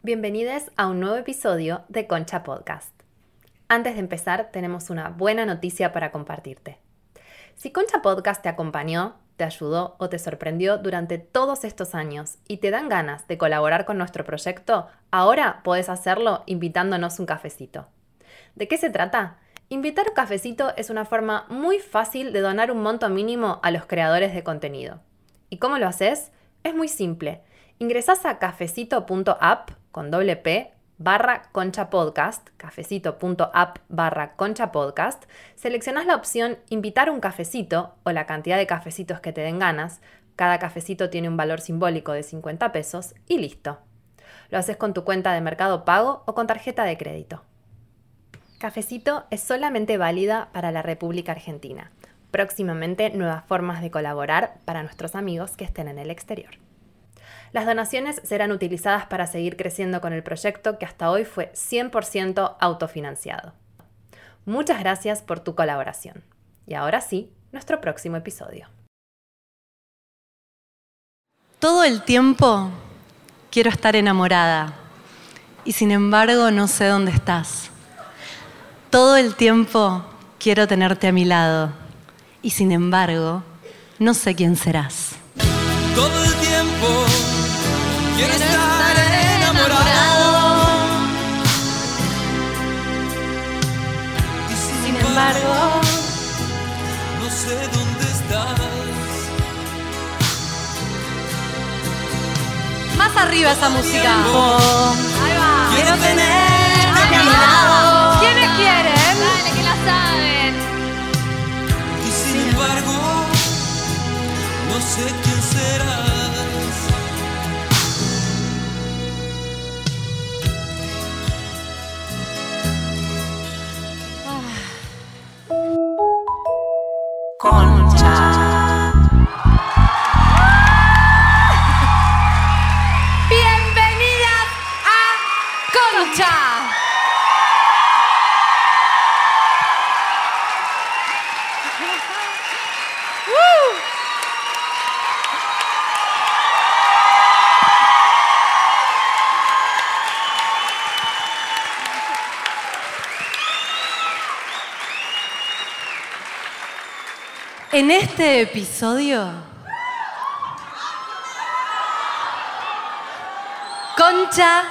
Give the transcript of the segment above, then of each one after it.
Bienvenidos a un nuevo episodio de Concha Podcast. Antes de empezar, tenemos una buena noticia para compartirte. Si Concha Podcast te acompañó, te ayudó o te sorprendió durante todos estos años y te dan ganas de colaborar con nuestro proyecto, ahora puedes hacerlo invitándonos un cafecito. ¿De qué se trata? Invitar un cafecito es una forma muy fácil de donar un monto mínimo a los creadores de contenido. ¿Y cómo lo haces? Es muy simple. Ingresás a cafecito.app con doble P barra concha podcast, cafecito.app barra concha podcast, seleccionás la opción invitar un cafecito o la cantidad de cafecitos que te den ganas, cada cafecito tiene un valor simbólico de 50 pesos y listo. Lo haces con tu cuenta de mercado pago o con tarjeta de crédito. Cafecito es solamente válida para la República Argentina. Próximamente nuevas formas de colaborar para nuestros amigos que estén en el exterior. Las donaciones serán utilizadas para seguir creciendo con el proyecto que hasta hoy fue 100% autofinanciado. Muchas gracias por tu colaboración. Y ahora sí, nuestro próximo episodio. Todo el tiempo quiero estar enamorada y sin embargo no sé dónde estás. Todo el tiempo quiero tenerte a mi lado y sin embargo no sé quién serás. Todo el tiempo quiero estar enamorado. Y sin embargo, no sé dónde estás. Más arriba esa música. Ahí va. Quiero tenerte a mi lado. ¿Quiénes quieren? Dale, que la saben. Y sin embargo, no sé quién serás. Bienvenidas En este episodio, Concha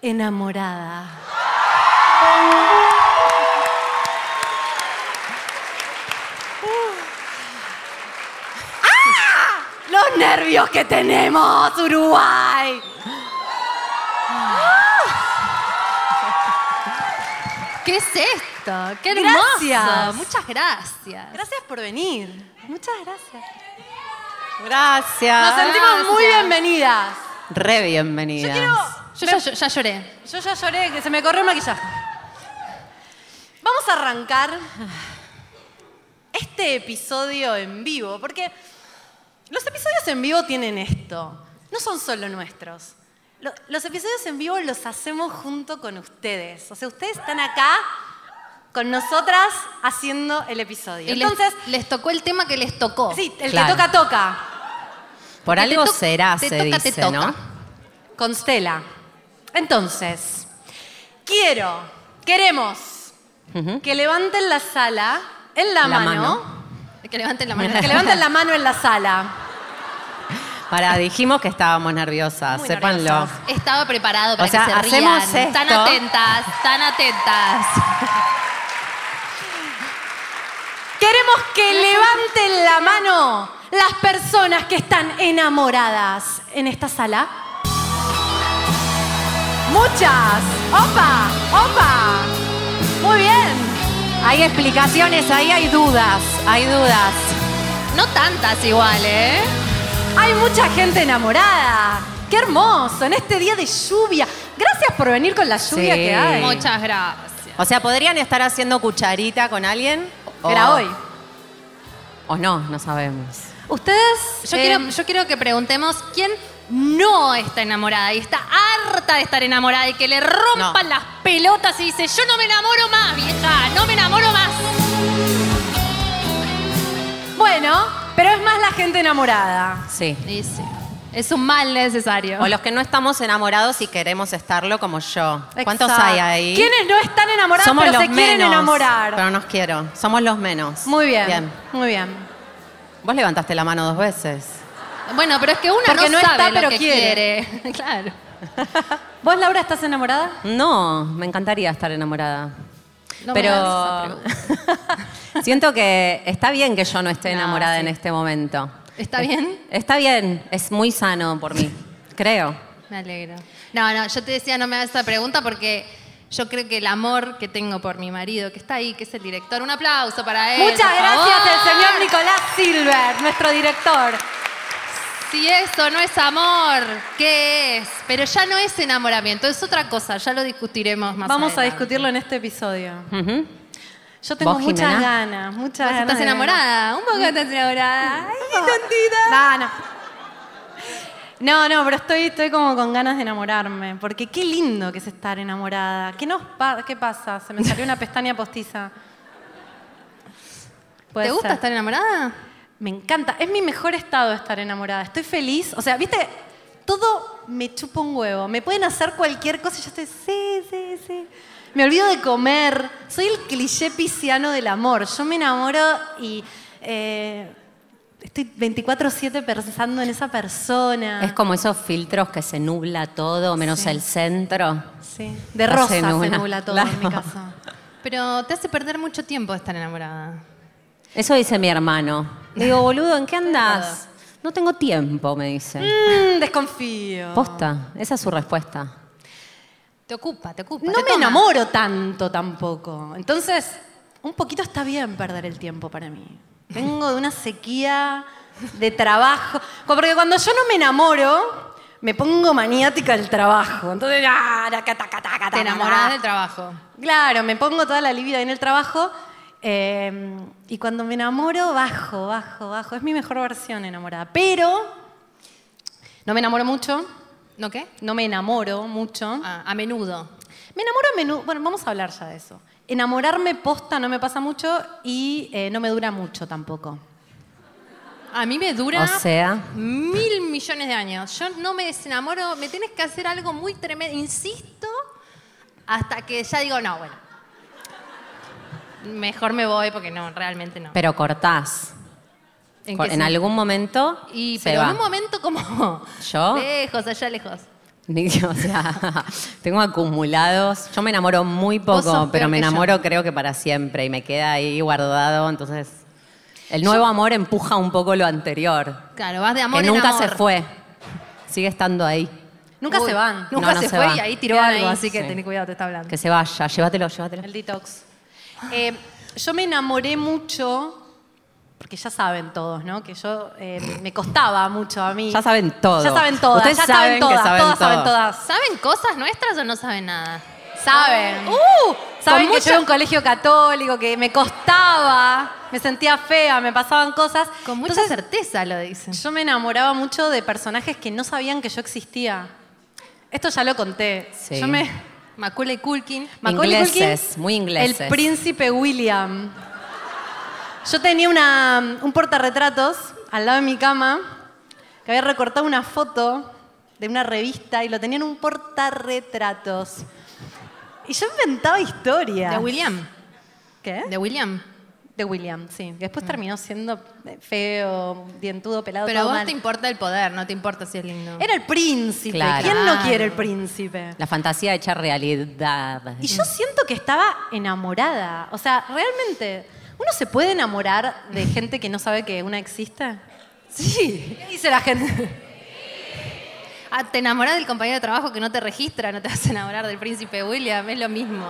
enamorada. ¡Ah! Los nervios que tenemos, Uruguay. ¿Qué es esto? ¡Qué hermoso! Gracias. Muchas gracias. Gracias por venir. Muchas gracias. Gracias. Nos sentimos muy bienvenidas. Re bienvenidas. Yo ya, ya lloré. Yo ya lloré, que se me corrió el maquillaje. Vamos a arrancar este episodio en vivo, porque los episodios en vivo tienen esto. No son solo nuestros. Lo- Los episodios en vivo los hacemos junto con ustedes. O sea, ustedes están acá con nosotras haciendo el episodio. Y Entonces, les, tocó el tema que les tocó. sí, el Claro. que toca, toca. Por te algo to- será, te se toca, te dice, toca. ¿no? Constela. Entonces, quiero, queremos que levanten la sala en la, La mano. mano. Que levanten la mano. Que levanten la mano en la sala. Para, dijimos que estábamos nerviosas, Muy sépanlo. nerviosas. Estaba preparado para O sea, que se hacemos rían. Tan esto. atentas, tan atentas. Queremos que levanten la mano las personas que están enamoradas en esta sala. Muchas. ¡Opa! ¡Opa! Muy bien. Hay explicaciones, ahí hay dudas, hay dudas. No tantas igual, ¿eh? Hay mucha gente enamorada. ¡Qué hermoso! En este día de lluvia. Gracias por venir con la lluvia Sí. que hay. Muchas gracias. O sea, ¿podrían estar haciendo cucharita con alguien? Era hoy. O no, no sabemos. Ustedes. Yo, eh, quiero, yo quiero que preguntemos quién no está enamorada y está harta de estar enamorada y que le rompan No. las pelotas y dice, yo no me enamoro más, vieja, no me enamoro más. Bueno, pero es más la gente enamorada. Sí. Dice. Es un mal necesario. O los que no estamos enamorados y queremos estarlo como yo. ¿Cuántos hay ahí? ¿Quiénes no están enamorados Somos pero los se quieren enamorar? Pero nos quiero. Somos los menos. Muy bien, Bien. muy bien. Vos levantaste la mano dos veces. Bueno, pero es que una Porque no, no sabe está, lo pero que quiere. quiere. claro. ¿Vos, Laura, estás enamorada? No, me encantaría estar enamorada. No me pero hagas siento que está bien que yo no esté No, enamorada sí. en este momento. ¿Está bien? Está bien, es muy sano por mí, creo. Me alegro. No, no, yo te decía no me hagas esa pregunta porque yo creo que el amor que tengo por mi marido, que está ahí, que es el director, un aplauso para él. Muchas gracias al señor Nicolás Silver, nuestro director. Si eso no es amor, ¿qué es? Pero ya no es enamoramiento, es otra cosa, ya lo discutiremos más Vamos a discutirlo en este episodio. Ujú. Yo tengo ¿Vos, muchas Jimena? ganas, muchas ¿Vos ganas. estás enamorada? Un poco estás enamorada. Ay, No, no. No, no, pero estoy, estoy como con ganas de enamorarme. Porque qué lindo que es estar enamorada. ¿Qué, nos pa- qué pasa? Se me salió una pestaña postiza. ¿Te gusta ser. estar enamorada? Me encanta. Es mi mejor estado estar enamorada. Estoy feliz. O sea, viste, todo me chupa un huevo. Me pueden hacer cualquier cosa y yo estoy, sí, sí, sí. Me olvido de comer. Soy el cliché pisciano del amor. Yo me enamoro y eh, estoy 24-7 pensando en esa persona. Es como esos filtros que se nubla todo, menos Sí. el centro. Sí. De rosa se se nubla. todo Claro. en mi caso. Pero te hace perder mucho tiempo estar enamorada. Eso dice mi hermano. Le digo, boludo, ¿en qué andas? No tengo tiempo, me dice. Mm, desconfío. Posta, esa es su respuesta. Te ocupa, te ocupa. No te me toma. enamoro tanto tampoco. Entonces, un poquito está bien perder el tiempo para mí. Vengo de una sequía de trabajo. Porque cuando yo no me enamoro, me pongo maniática del trabajo. Entonces, ah, taca, taca, taca, Te enamorás del trabajo. Claro, me pongo toda la libido en el trabajo. eh, y cuando me enamoro, bajo, bajo, bajo. Es mi mejor versión enamorada. Pero no me enamoro mucho. ¿No qué? No me enamoro mucho. Ah, a menudo. Me enamoro a menudo. Bueno, vamos a hablar ya de eso. Enamorarme posta no me pasa mucho y eh, no me dura mucho tampoco. A mí me dura O sea, mil millones de años. Yo no me desenamoro, me tienes que hacer algo muy tremendo. Insisto hasta que ya digo, no, bueno. Mejor me voy porque no, realmente no. pero cortás. ¿En algún momento Y, se pero va. en un momento como ¿Yo? lejos, allá lejos. O sea, tengo acumulados. Yo me enamoro muy poco, pero me enamoro creo que para siempre y me queda ahí guardado. Entonces, el nuevo amor empuja un poco lo anterior, Claro, vas de amor que en nunca amor. se fue. Sigue estando ahí. Nunca Uy, se van. Nunca No, no se, se fue y ahí tiró algo, ahí. así que Sí. ten cuidado, te está hablando. Que se vaya, llévatelo, llévatelo. El detox. Eh, yo me enamoré mucho, porque ya saben todos, ¿no? Que yo eh, me costaba mucho a mí. Ya saben todo. Ya saben todas. Ustedes ya saben saben todas. saben todas saben todas. ¿Saben cosas nuestras o no saben nada? Saben. ¡Uh! Saben que yo mucha- era un colegio católico, que me costaba, me sentía fea, me pasaban cosas. Con mucha Entonces, certeza lo dicen. Yo me enamoraba mucho de personajes que no sabían que yo existía. Esto ya lo conté. Sí. Yo me... Macaulay Culkin. Macaulay Ingleses, Culkin, muy ingleses. El príncipe William. Yo tenía una, un portarretratos al lado de mi cama que había recortado una foto de una revista y lo tenía en un portarretratos. Y yo inventaba historias. De William. ¿Qué? De William. De William, sí. Después terminó siendo feo, dientudo, pelado, Pero a vos mal. te importa el poder, no te importa si es lindo. Era el príncipe. Claro. ¿Quién no quiere el príncipe? La fantasía hecha realidad. Y yo siento que estaba enamorada. O sea, realmente, ¿uno se puede enamorar de gente que no sabe que una existe? Sí. ¿Qué dice la gente? Ah, te enamorás del compañero de trabajo que no te registra, no te vas a enamorar del príncipe William, es lo mismo.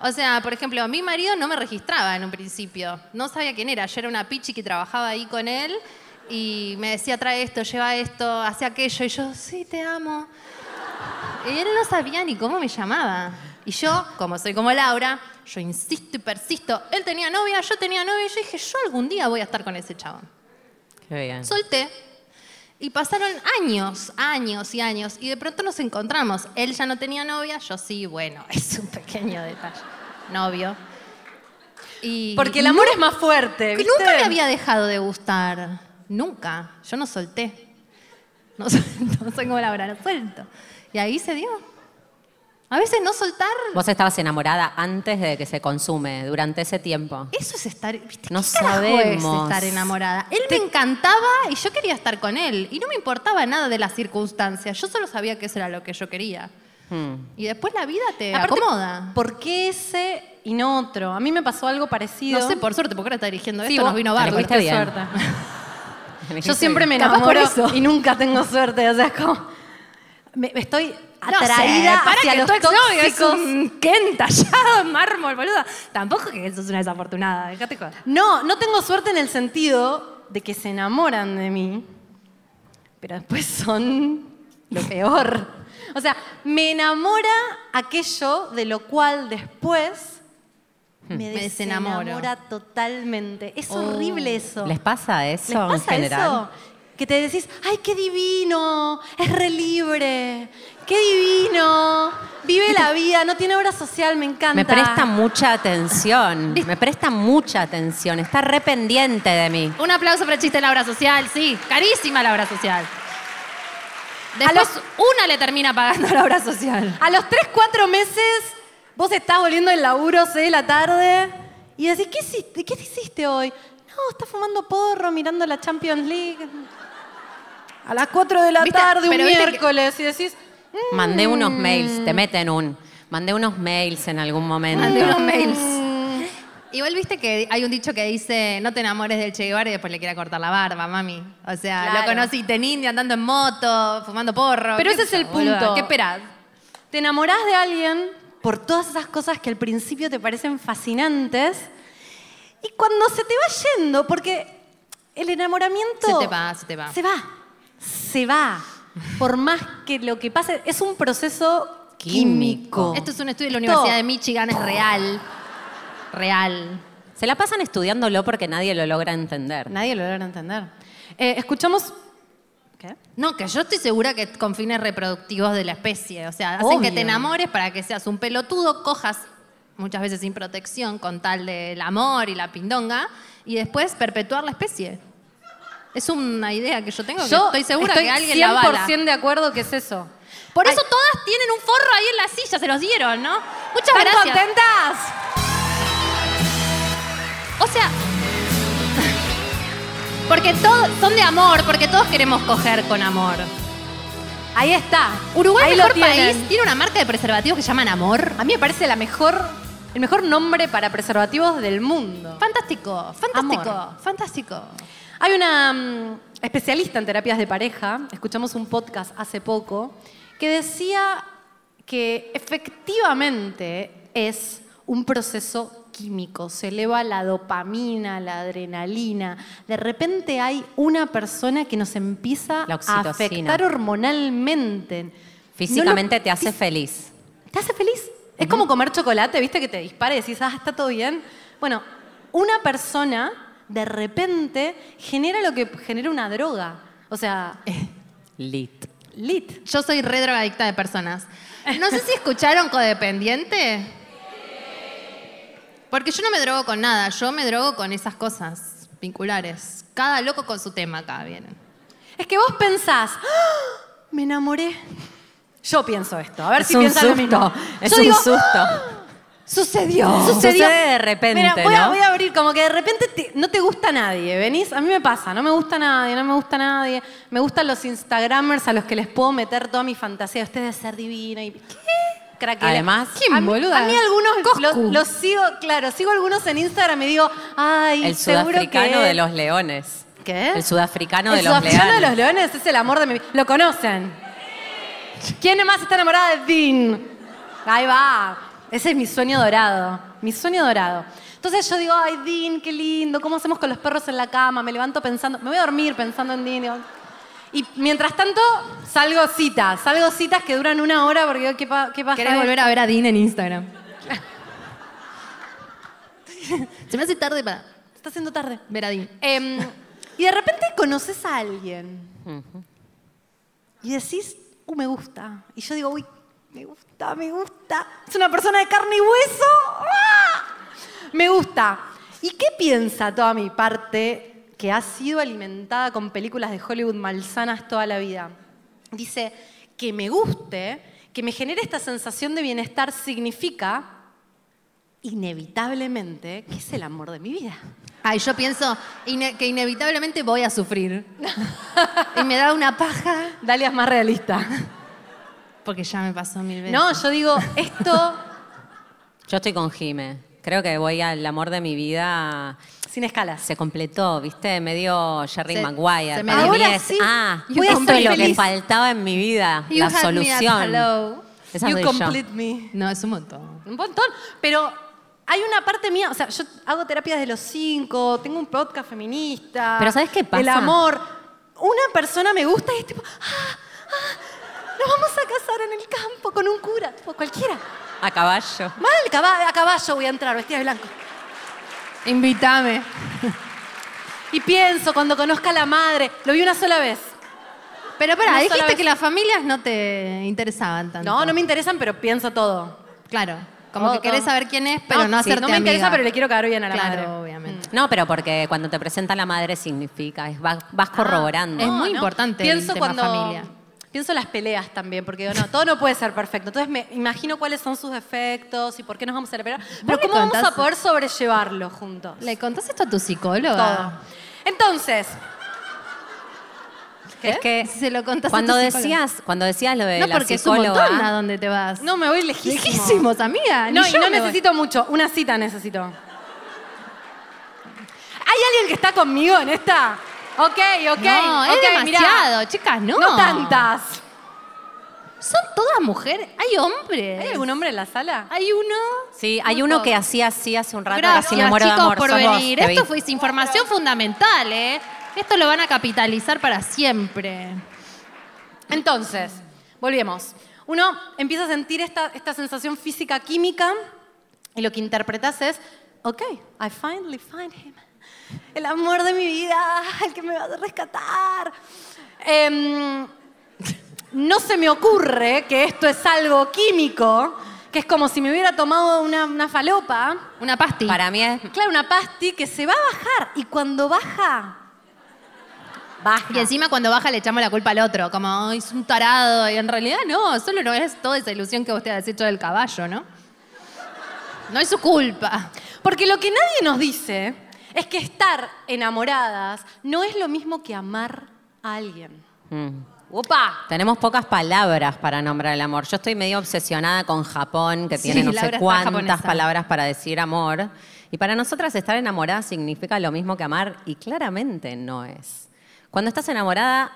O sea, por ejemplo, mi marido no me registraba en un principio. No sabía quién era. Yo era una pichi que trabajaba ahí con él y me decía, trae esto, lleva esto, hace aquello. Y yo, sí, te amo. Y él no sabía ni cómo me llamaba. Y yo, como soy como Laura, yo insisto y persisto. Él tenía novia, yo tenía novia. Y yo dije, yo algún día voy a estar con ese chabón. Qué bien. Solté. Y pasaron años, años y años. Y de pronto nos encontramos. Él ya no tenía novia, yo sí, bueno, es un pequeño detalle. Novio. Y Porque el amor es más fuerte, ¿viste? nunca me había dejado de gustar. Nunca. Yo no solté. No suelto, soy como Laura, no suelto. Y ahí se dio. A veces no soltar, Vos estabas enamorada antes de que se consume, durante ese tiempo. eso es estar, ¿viste? No ¿Qué carajo es sabemos. estar enamorada. Él me encantaba y yo quería estar con él. Y no me importaba nada de las circunstancias. Yo solo sabía que eso era lo que yo quería. Hmm. Y después la vida te Aparte, acomoda. ¿Por qué ese y no otro? A mí me pasó algo parecido. No sé, por suerte, porque ahora está dirigiendo Sí, esto, vos- nos vino fuiste Qué bien. suerte. Yo siempre me bien. Enamoro eso. y nunca tengo suerte. O sea, es como. Me, me estoy No sé, atraída para hacia que los tu exnovio es tóxicos. un Ken tallado en mármol, boluda. Tampoco que sos una desafortunada, déjate joder. No, no tengo suerte en el sentido de que se enamoran de mí, pero después son lo peor. O sea, me enamora aquello de lo cual después me, Me desenamoro. desenamora totalmente. Es Oh. horrible eso. ¿Les pasa eso ¿Les pasa en general? eso? Que te decís, ay, qué divino, es re libre, qué divino, vive la vida, no tiene obra social, me encanta. Me presta mucha atención. Me presta mucha atención. Está re pendiente de mí. Un aplauso para el chiste de la obra social, sí. Carísima la obra social. Después una le termina pagando la obra social. A los 3, 4 meses, vos estás volviendo del laburo, 6 de la tarde, y decís, ¿qué hiciste, ¿qué hiciste hoy? No, estás fumando porro, mirando la Champions League. A las 4 de la ¿Viste? tarde, un Pero viste que- miércoles, y decís, "Mm, Mandé unos mails, te meten un. Mandé unos mails en algún momento. Mandé unos mails. Igual viste que hay un dicho que dice, no te enamores del Che Guevara y después le quiera cortar la barba, mami. O sea, Claro. lo conociste en India andando en moto, fumando porro. Pero ¿Qué ese es el punto. ¿Qué esperás? Te enamorás de alguien por todas esas cosas que al principio te parecen fascinantes y cuando se te va yendo, porque el enamoramiento... Se te va, se te va. Se va, se va. Por más que lo que pase, es un proceso químico. Esto es un estudio de la Universidad de Michigan, es real. Real. Se la pasan estudiándolo porque nadie lo logra entender. Nadie lo logra entender. Eh, escuchamos... ¿Qué? No, que yo estoy segura que con fines reproductivos de la especie. O sea, hacen que te enamores para que seas un pelotudo, cojas muchas veces sin protección con tal del amor y la pindonga y después perpetuar la especie. Es una idea que yo tengo que Yo estoy segura estoy que alguien la avala. 100% de acuerdo que es eso. Por eso Ay, todas tienen un forro ahí en la silla, se los dieron, ¿no? Muchas ¿Están gracias. contentas? O sea, porque todos son de amor, porque todos queremos coger con amor. Ahí está. Uruguay, Ahí lo mejor país, tiene una marca de preservativos que llaman Amor. A mí me parece la mejor, el mejor nombre para preservativos del mundo. Fantástico, fantástico, Amor. fantástico. Hay una mm, especialista en terapias de pareja, escuchamos un podcast hace poco, que decía que efectivamente es un proceso químico, se eleva la dopamina, la adrenalina. De repente hay una persona que nos empieza a afectar hormonalmente. Físicamente No lo- te hace feliz. ¿Te hace feliz? Es como comer chocolate, ¿viste? Que te dispara y decís, ah, está todo bien. Bueno, una persona de repente genera lo que genera una droga. O sea, Lit. lit. Yo soy re drogadicta de personas. No sé si escucharon codependiente. Porque yo no me drogo con nada, yo me drogo con esas cosas vinculares. Cada loco con su tema acá vienen. Es que vos pensás, "Ah, me enamoré. Yo pienso esto, a ver Es si piensan lo susto. mismo. Es Yo un digo, susto. "Ah, Sucedió. Sucede de repente, Mira, voy, a, ¿no? voy a abrir, como que de repente te- no te gusta nadie, ¿venís? A mí me pasa, no me gusta nadie, no me gusta nadie. Me gustan los Instagramers a los que les puedo meter toda mi fantasía. Usted debe ser divino y... ¿Qué? Craquelea. Además- ¿Quién, a mí, boluda? A mí algunos Coscu. los, los sigo, claro, sigo algunos en Instagram y digo, ay, El seguro sudafricano que... de los leones. ¿Qué? El sudafricano El de los sudafricano leones. de los leones es el amor de mi vida. ¿Lo conocen? ¿Quién más está enamorada de Dean? Ahí va. Ese es mi sueño dorado. Mi sueño dorado. Entonces yo digo, ay, Dean, qué lindo. ¿Cómo hacemos con los perros en la cama? Me levanto pensando, me voy a dormir pensando en Dean. digo. Y mientras tanto, salgo citas. Salgo citas que duran una hora porque digo, ¿qué, pa- qué pasa? ¿Querés volver a ver a Dean en Instagram? Se me hace tarde para Está haciendo tarde. ver a Dean. Em, y de repente conoces a alguien y decís, uh, me gusta. Y yo digo, uy, me gusta, me gusta. Es una persona de carne y hueso. ¡Ah! Me gusta. ¿Y qué piensa toda mi parte que ha sido alimentada con películas de Hollywood malsanas toda la vida? dice que me guste, que me genere esta sensación de bienestar significa inevitablemente que es el amor de mi vida. Ay, yo pienso ine- que inevitablemente voy a sufrir. y me da una paja Dalia es más realista. Porque ya me pasó mil veces. No, yo digo, esto Yo estoy con Jime. Creo que voy al amor de mi vida. sin escalas. Se completó, ¿viste? Medio Jerry Se- Maguire. se me Para dio- mí Ahora sí, ah, voy a esto es lo que faltaba en mi vida. You la had me at solución. hello. Esa you soy yo. complete me. No, es un montón. Un montón. Pero hay una parte mía, o sea, yo hago terapia desde los cinco, tengo un podcast feminista. Pero ¿sabes qué pasa? El amor. Una persona me gusta y es tipo, ah, ah, nos vamos a casar en el campo con un cura, tipo cualquiera. A caballo. Mal, caba- a caballo voy a entrar, vestida de blanco. Invítame. Y pienso, cuando conozca a la madre, lo vi una sola vez. Pero pará, Una sola dijiste vez. que las familias no te interesaban tanto. No, no me interesan, pero pienso todo. Claro. Como Todo, que querés todo. saber quién es, pero no, sí, hacerte No me interesa, amiga. pero le quiero caer bien a la Claro, madre. obviamente. No, pero porque cuando te presenta la madre significa, es, vas, vas Ah, corroborando. es muy importante el Pienso tema cuando familia. Pienso las peleas también, porque digo, no, todo no puede ser perfecto. Entonces me imagino cuáles son sus defectos y por qué nos vamos a pelear. Pero cómo vamos a poder sobrellevarlo juntos. ¿Le contás esto a tu psicóloga? Todo. Entonces, Es que Se lo contás a cuando tu psicóloga. decías, cuando decías lo de No, la porque es un psicóloga, montón a dónde te vas. no me voy lejísimo. Lejísimos, amiga. No, y no voy. necesito mucho, una cita necesito. ¿Hay alguien que está conmigo en esta? Ok, ok, No, es ok, mirá. demasiado, chicas, no. No tantas. Son todas mujeres. Hay hombres. ¿Hay algún hombre en la sala? Hay uno. Sí, hay uno que hacía así hace un rato, Gracias, muero chicos, de amor. por Sos venir. Esto fue información fundamental, ¿eh? Esto lo van a capitalizar para siempre. Entonces, volvemos. Uno empieza a sentir esta, esta sensación física química y lo que interpretas es, ok, I finally find him. El amor de mi vida, el que me va a rescatar. Em, no se me ocurre que esto es algo químico, que es como si me hubiera tomado una, una falopa. Una pasti. Para mí es Claro, una pasti que se va a bajar y cuando baja, baja. Y encima cuando baja le echamos la culpa al otro, como "Ay, es un tarado. Y en realidad no, solo no es toda esa ilusión que usted ha deshecho del caballo, ¿no? No es su culpa. Porque lo que nadie nos dice es que estar enamoradas no es lo mismo que amar a alguien. Mm. ¡Opa! Tenemos pocas palabras para nombrar el amor. Yo estoy medio obsesionada con Japón, que Sí, tiene no sé cuántas palabras para decir amor. Y para nosotras estar enamorada significa lo mismo que amar y claramente no es. Cuando estás enamorada,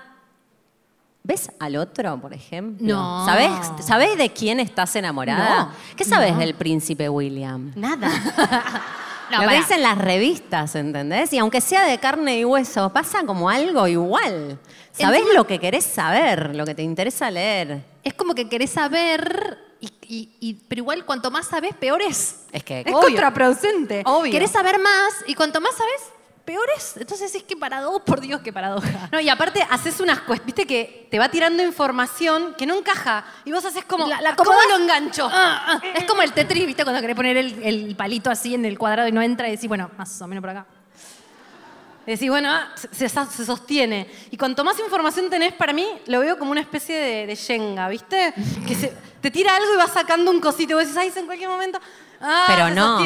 ¿ves al otro, por ejemplo? No. ¿Sabes, ¿Sabés de quién estás enamorada? No, ¿Qué sabes del príncipe William? Nada. No, lo que dicen las revistas, ¿entendés? Y aunque sea de carne y hueso, pasa como algo igual. Sabés lo que querés saber, lo que te interesa leer. Es como que querés saber, y, y- y- pero igual cuanto más sabes, peor es. Es que Es Obvio. contraproducente. Obvio. Querés saber más, y cuanto más sabes, peor es. Entonces es que paradoja, por Dios, qué paradoja. No, y aparte haces unas cuestiones, viste que te va tirando información que no encaja. Y vos haces como, La- la ¿cómo lo engancho? Ah, ah. Es como el Tetris, ¿viste? Cuando querés poner el, el palito así en el cuadrado y no entra y decís, bueno, más o menos por acá. Y decís, bueno, ah, se, se- sostiene. Y cuanto más información tenés, para mí, lo veo como una especie de, de Shenga, ¿viste? Que se- te tira algo y vas sacando un cosito. Y vos decís, ay, en cualquier momento. Ah, Pero no.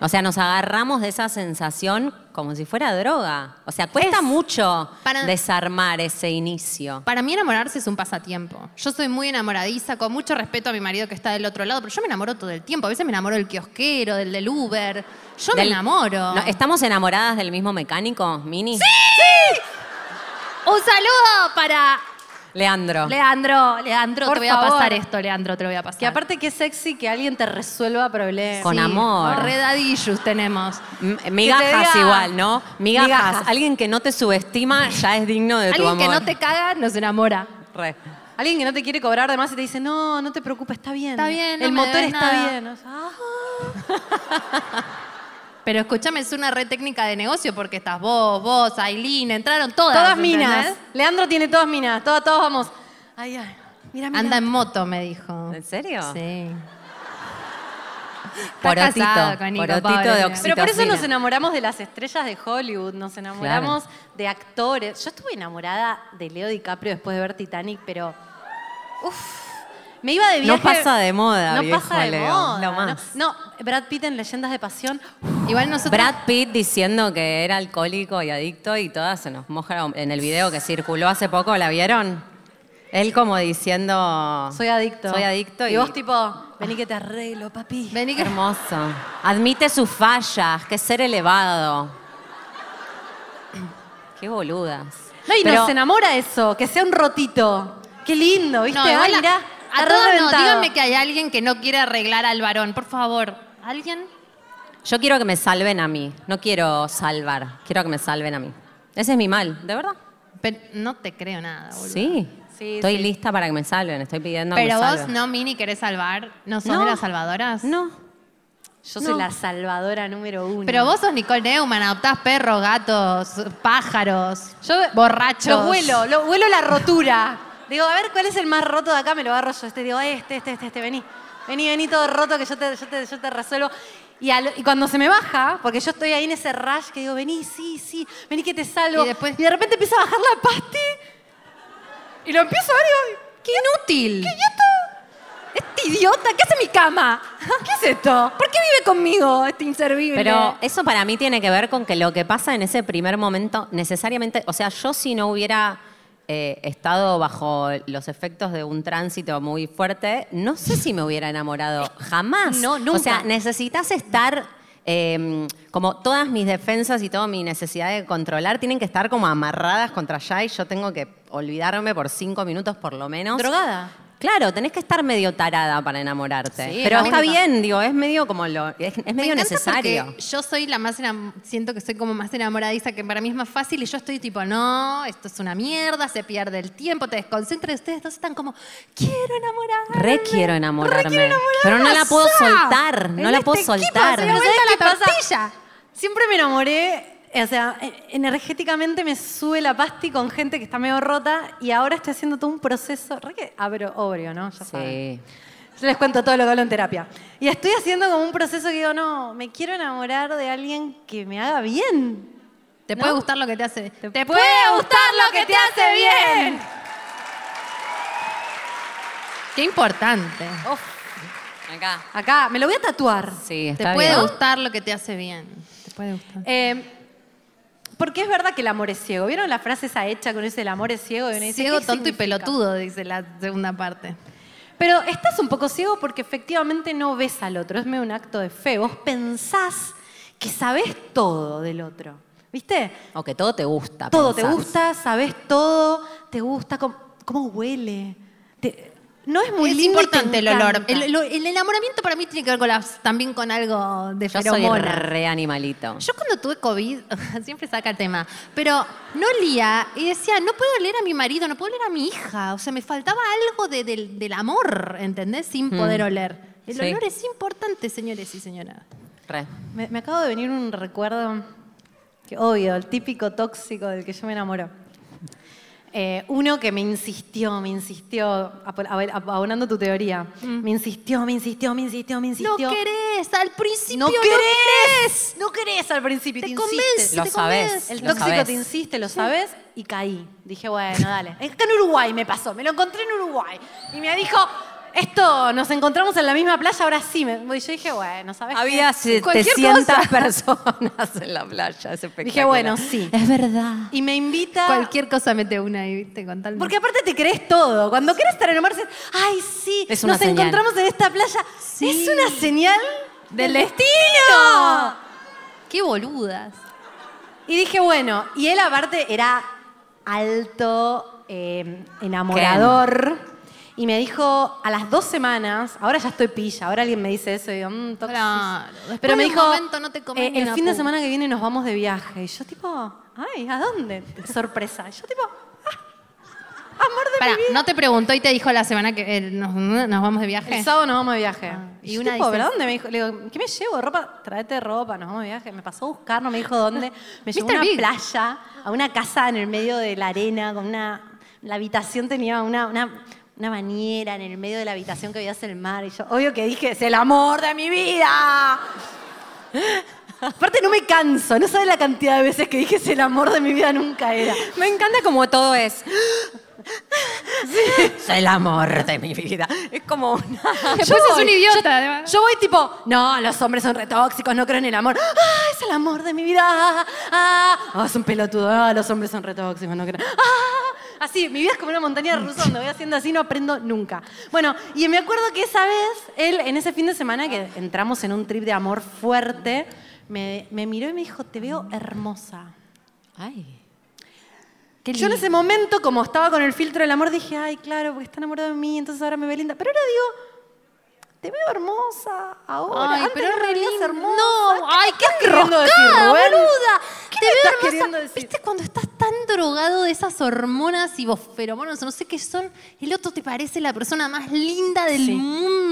O sea, nos agarramos de esa sensación como si fuera droga. O sea, cuesta Es- mucho para- desarmar ese inicio. Para mí enamorarse es un pasatiempo. Yo soy muy enamoradiza, con mucho respeto a mi marido que está del otro lado, pero yo me enamoro todo el tiempo. A veces me enamoro del kiosquero, del del Uber. Yo me enamoro. No, ¿Estamos enamoradas del mismo mecánico, Mini? Un saludo para Leandro. Leandro. Leandro, Por te voy a pasar esto, Leandro, te lo voy a pasar. Que aparte que es sexy que alguien te resuelva problemas. Con amor. Redadillos tenemos. M- Migajas diga- igual, ¿no? Migajas. Migajas. Alguien que no te subestima ya es digno de tu Alguien que no te caga nos enamora. Re. Alguien que no te quiere cobrar de más y te dice, no, no te preocupes, está bien. Está bien, no El me motor debes está nada". bien. O sea, ah. Pero escúchame, es una red técnica de negocio porque estás vos, vos, Aileen, entraron todas. todas ¿entendés? minas. Leandro tiene todas minas. Todas, todos vamos. Ay, ay. Mira, mira. Anda en moto, me dijo. ¿En serio? Sí. Porotito. con Nico, porotito pobre. de Pero oxitocina. Pero por eso nos enamoramos de las estrellas de Hollywood, nos enamoramos de actores. Yo estuve enamorada de Leo DiCaprio después de ver Titanic, pero Me iba de No viaje. pasa de moda, No viejo pasa de Leo, moda. lo no. más. No, Brad Pitt en Leyendas de Pasión. Igual nosotros... Brad Pitt diciendo que era alcohólico y adicto y todas se nos mojaron. En el video que circuló hace poco, ¿la vieron? Él como diciendo... Soy adicto. Soy adicto y... Y vos tipo, vení que te arreglo, papi. Vení que... hermoso. Admite sus fallas, que ser elevado. Qué boludas. No, y Pero- nos enamora eso, que sea un rotito. Qué lindo, ¿viste? No, Ay, a- mirá, a todos no, díganme que hay alguien que no quiere arreglar al varón, por favor. ¿Alguien? Yo quiero que me salven a mí. No quiero salvar. Quiero que me salven a mí. Ese es mi mal, ¿de verdad? Pero no te creo nada, boludo. Sí. Sí, Estoy sí. lista para que me salven. Estoy pidiendo que Pero me vos salven. no, Mini, querés salvar. ¿No sos No. de las salvadoras? No. Yo soy la salvadora número uno. Pero vos sos Nicole Neumann, adoptás perros, gatos, pájaros, Yo borrachos. Lo huelo, lo huelo la rotura. Digo, a ver cuál es el más roto de acá, me lo agarro yo. Este, digo, este, este, este, este, vení. Vení, vení todo roto que yo te, yo te, yo te resuelvo. Y, al- y cuando se me baja, porque yo estoy ahí en ese rush que digo, vení, sí, sí, vení que te salvo. Y después- de repente empieza a bajar la pasti. Y lo empiezo a ver y digo, ¡Qué inútil! ¿qué idiota? Este idiota, ¿qué hace mi cama? ¿Qué es esto? ¿Por qué vive conmigo este inservible? Pero eso para mí tiene que ver con que lo que pasa en ese primer momento necesariamente, o sea, yo si no hubiera eh, estado bajo los efectos de un tránsito muy fuerte, no sé si me hubiera enamorado. Jamás. No, nunca. O sea, necesitas estar... eh, como todas mis defensas y toda mi necesidad de controlar tienen que estar como amarradas contra allá y yo tengo que olvidarme por cinco minutos por lo menos. Drogada. Claro, tenés que estar medio tarada para enamorarte. Sí, Pero está única. bien, digo, es medio como lo. Es, es Me medio encanta necesario. Yo soy la más siento que soy como más enamoradiza, que para mí es más fácil y yo estoy tipo, no, esto es una mierda, se pierde el tiempo, te desconcentras ustedes dos están como, quiero enamorarme. Re quiero enamorarme. Re quiero enamorarme. Pero no la puedo soltar. No la puedo este equipo soltar. Pero me ¿sabes vuelta qué pasa? Siempre me enamoré, o sea, e- energéticamente me sube la pasti con gente que está medio rota y ahora estoy haciendo todo un proceso, re que abro, obvio, ¿no? Ya saben. Sí. Yo les cuento todo lo que hablo en terapia. Y estoy haciendo como un proceso que digo, no, me quiero enamorar de alguien que me haga bien. Te ¿No? puede gustar lo que te hace. Te, puede gustar lo que te hace bien. Qué importante. Acá. Acá, me lo voy a tatuar. Sí, Te está puede bien. gustar lo que te hace bien. Te puede gustar. Eh, porque es verdad que el amor es ciego. ¿Vieron la frase esa hecha con ese el amor es ciego? Y uno dice, Ciego, ¿qué tonto y pelotudo, dice la segunda parte. Pero estás un poco ciego porque efectivamente no ves al otro. Es medio un acto de fe. Vos pensás que sabés todo del otro. ¿Viste? O que todo te gusta. Todo te gusta, sabés todo, te gusta cómo, cómo huele. Te- no es muy es lindo importante el olor. El, enamoramiento para mí tiene que ver con las- también con algo de Yo soy re animalito. Yo cuando tuve COVID, siempre saca el tema, pero no olía y decía, no puedo oler a mi marido, no puedo oler a mi hija. O sea, me faltaba algo de- del, del amor, ¿entendés? Sin poder oler. El Sí. olor es importante, señores y señoras. Re. Me, me acabo de venir un recuerdo, que obvio, el típico tóxico del que yo me enamoro. Eh, uno que me insistió, me insistió, abonando tu teoría, me insistió, me insistió, me insistió, me No insistió. querés, al principio No no querés, no querés al principio, te, Te insiste. convence, Lo te convence. El Lo tóxico sabés. te insiste, lo sabes, y caí. Dije, bueno, dale. Acá en Uruguay me pasó, me lo encontré en Uruguay. Y me dijo, esto, nos encontramos en la misma playa, ahora sí. Me- Y yo dije, bueno, ¿sabes Había qué? Cualquier 700 cosa. personas en la playa. Es. Dije, bueno, sí. Es verdad. Y me invita... Cualquier cosa mete una ahí, ¿viste? Con tal Porque aparte te crees todo. Cuando quieres estar dices, ay, sí, Es una nos señal. encontramos en esta playa. Sí. Es una señal del destino. Qué boludas. Y dije, bueno, y él aparte era alto, eh, enamorador. Y me dijo a las dos semanas, ahora ya estoy pilla, ahora alguien me dice eso y digo, mmm. Claro, Pero me dijo, momento no te eh, el fin de semana que viene nos vamos de viaje. Y yo tipo, ay, ¿a dónde? Sorpresa. Y yo tipo, ah, amor de Pará, mi vida. ¿no te preguntó y te dijo la semana que eh, nos, nos vamos de viaje? El sábado nos vamos de viaje. Ah, y y una tipo, dice- ¿pero dónde? Me dijo, le digo, ¿qué me llevo? ¿Ropa? Tráete ropa, nos vamos de viaje. Me pasó a buscar, no me dijo dónde. Me llevó a una Big. playa, a una casa en el medio de la arena, con una... La habitación tenía una, una, una bañera en el medio de la habitación que veías el mar. Y yo, obvio que dije, es el amor de mi vida. Aparte no me canso, no sabes la cantidad de veces que dije es el amor de mi vida nunca era. Me encanta como todo es. Es el amor de mi vida. Es como una... Después Yo es voy, un idiota, además. Yo voy tipo, no, los hombres son retóxicos, no creo en el amor. Ah, es el amor de mi vida. Ah, ah, ah, es un pelotudo. Ah, los hombres son retóxicos, no creo. Ah, así, mi vida es como una montaña rusa donde voy haciendo así, no aprendo nunca. Bueno, y me acuerdo que esa vez, él, en ese fin de semana que entramos en un trip de amor fuerte, me, me miró y me dijo, te veo hermosa. Ay. Yo en ese momento, como estaba con el filtro del amor, dije, ay, claro, porque está enamorado de mí, entonces ahora me ve linda. Pero ahora digo, te veo hermosa ahora. Ay, Antes pero no es me re veías hermosa. No, ay, qué queriendo decir, boluda. ¿Qué Te veo estás hermosa. queriendo decir? ¿Viste cuando estás tan drogado de esas hormonas y vos feromonas o no sé qué son? El otro te parece la persona más linda del Sí. mundo.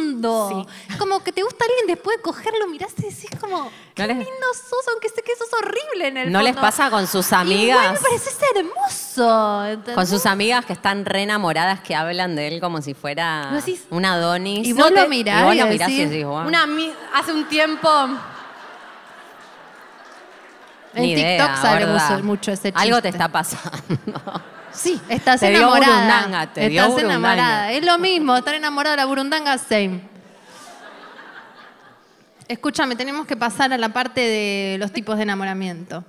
Como que te gusta alguien después de cogerlo, mirás y decís como, qué les- lindo sos, aunque sé que sos horrible en el ¿No les pasa con sus amigas? me pareces hermoso. ¿entendés? Con sus amigas que están re enamoradas que hablan de él como si fuera ¿Vos decís? un Adonis. Y vos No lo mirás y vos y lo mirás y decís, ami- hace un tiempo... En Ni TikTok idea, sale mucho, mucho ese chiste. Algo te está pasando. Sí, estás Te dio enamorada. burundanga, te dio estás burundanga. enamorada. Es lo mismo, estar enamorada de la burundanga, same. Escúchame, tenemos que pasar a la parte de los tipos de enamoramiento.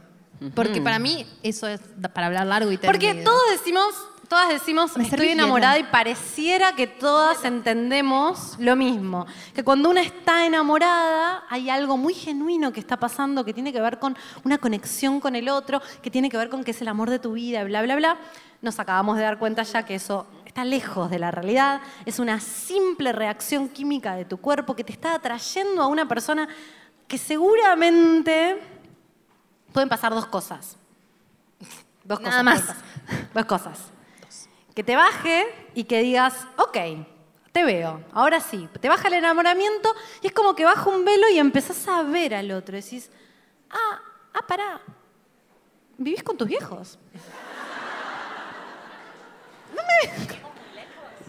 Porque para mí eso es para hablar largo y Porque todos decimos, todas decimos, Me estoy enamorada y pareciera que todas entendemos lo mismo. Que cuando una está enamorada hay algo muy genuino que está pasando que tiene que ver con una conexión con el otro, que tiene que ver con que es el amor de tu vida, bla, bla, bla. Nos acabamos de dar cuenta ya que eso está lejos de la realidad, es una simple reacción química de tu cuerpo que te está atrayendo a una persona que seguramente pueden pasar dos cosas. Dos Nada cosas. más. pasar. Dos cosas. Que te baje y que digas, ok, te veo, ahora sí. Te baja el enamoramiento y es como que baja un velo y empezás a ver al otro. Decís, ah, ah, pará, vivís con tus viejos.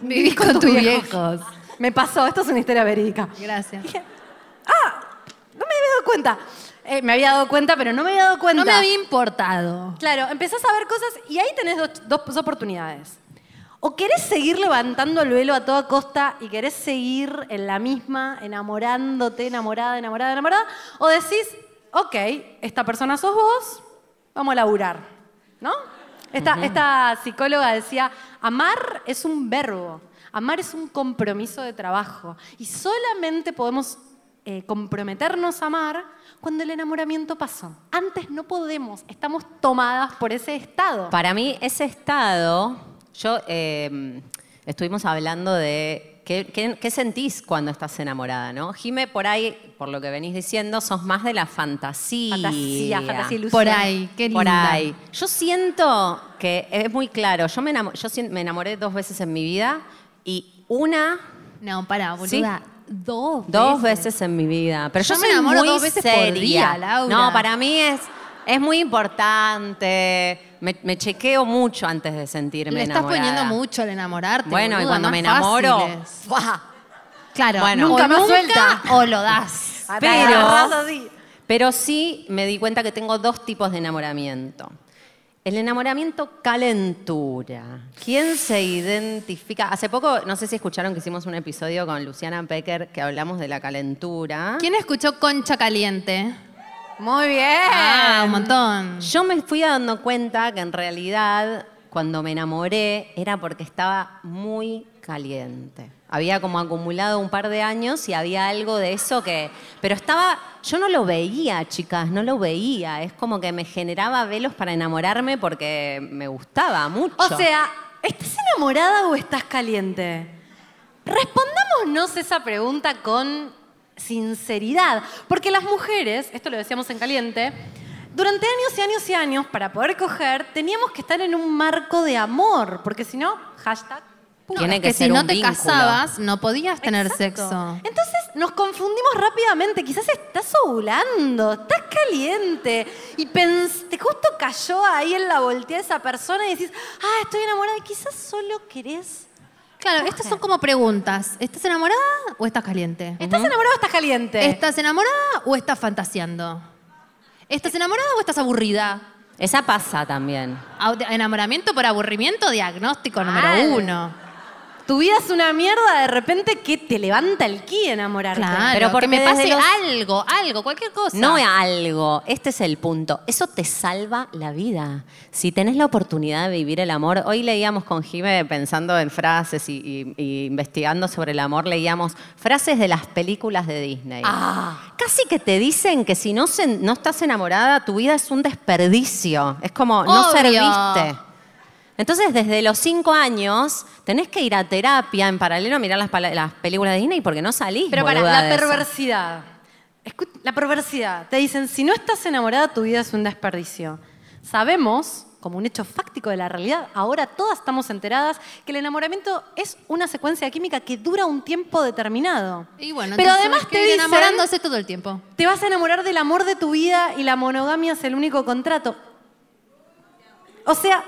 Vivís con, tus viejos. Me pasó, esto es una historia verídica. Gracias. Dije, ah, no me había dado cuenta. Eh, me había dado cuenta, pero no me había dado cuenta. No me había importado. Claro, empezás a ver cosas y ahí tenés dos, dos- dos oportunidades. O querés seguir levantando el velo a toda costa y querés seguir en la misma, enamorándote, enamorada, enamorada, enamorada. O decís, ok, esta persona sos vos, vamos a laburar. ¿No? Esta, esta psicóloga decía, amar es un verbo, amar es un compromiso de trabajo. Y solamente podemos eh, comprometernos a amar cuando el enamoramiento pasó. Antes no podemos, estamos tomadas por ese estado. Para mí, ese estado, yo eh, estuvimos hablando de qué, qué- qué sentís cuando estás enamorada, ¿no? Jime, por ahí, por lo que venís diciendo, sos más de la fantasía. Fantasía, fantasía, ilusión. Por ahí, qué linda. Por ahí. Yo siento que es muy claro. Yo me, yo enamoré dos veces en mi vida y una, No, pará, Sí. boluda. Dos dos veces. veces en mi vida. Pero yo, Yo me enamoro muy dos veces por seria. día, Laura. No, para mí es, es muy importante. Me, me chequeo mucho antes de sentirme Le estás enamorada. poniendo mucho al enamorarte. Bueno, y cuando me enamoro. Claro, Bueno. nunca más suelta. o lo das. Pero-. Pero sí me di cuenta que tengo dos tipos de enamoramiento. El enamoramiento calentura. ¿Quién se identifica? Hace poco, no sé si escucharon que hicimos un episodio con Luciana Pecker que hablamos de la calentura. ¿Quién escuchó Concha Caliente? Muy bien. Ah, un montón. Yo me fui dando cuenta que en realidad cuando me enamoré era porque estaba muy caliente. Había como acumulado un par de años y había algo de eso que... Pero estaba... Yo no lo veía, chicas, no lo veía. Es como que me generaba velos para enamorarme porque me gustaba mucho. O sea, ¿estás enamorada o estás caliente? Respondámonos esa pregunta con sinceridad. Porque las mujeres, esto lo decíamos en caliente, durante años y años y años, para poder coger, teníamos que estar en un marco de amor. Porque si no, hashtag. puta. Tiene Es que que ser si no un te vínculo. casabas, no podías tener Exacto. sexo. Entonces nos confundimos rápidamente. Quizás estás ovulando, estás caliente y te justo cayó ahí en la voltea esa persona y decís, ah, estoy enamorada. Y quizás solo querés. Claro, estas son como preguntas. ¿Estás enamorada o estás caliente? ¿Estás enamorado o estás caliente? ¿Estás enamorada o estás fantaseando? ¿Estás enamorada o estás aburrida? Esa pasa también. Au- Enamoramiento por aburrimiento, diagnóstico Mal. número uno. Tu vida es una mierda, de repente que te levanta el ki enamorarte. Claro, Pero porque que me pase los- algo, algo, cualquier cosa. No algo, este es el punto. Eso te salva la vida. Si tenés la oportunidad de vivir el amor, hoy leíamos con Jime pensando en frases y, y- y investigando sobre el amor, leíamos frases de las películas de Disney. Ah. Casi que te dicen que si no, se- no estás enamorada, tu vida es un desperdicio. Es como no serviste. Entonces, desde los cinco años, tenés que ir a terapia en paralelo a mirar las, películas de Disney porque no salís. Pero para, la perversidad. Escu- La perversidad. Te dicen, si no estás enamorada, tu vida es un desperdicio. Sabemos, como un hecho fáctico de la realidad, ahora todas estamos enteradas, que el enamoramiento es una secuencia química que dura un tiempo determinado. Y bueno, Pero entonces además te dicen, enamorándose todo el tiempo. te vas a enamorar del amor de tu vida y la monogamia es el único contrato. O sea,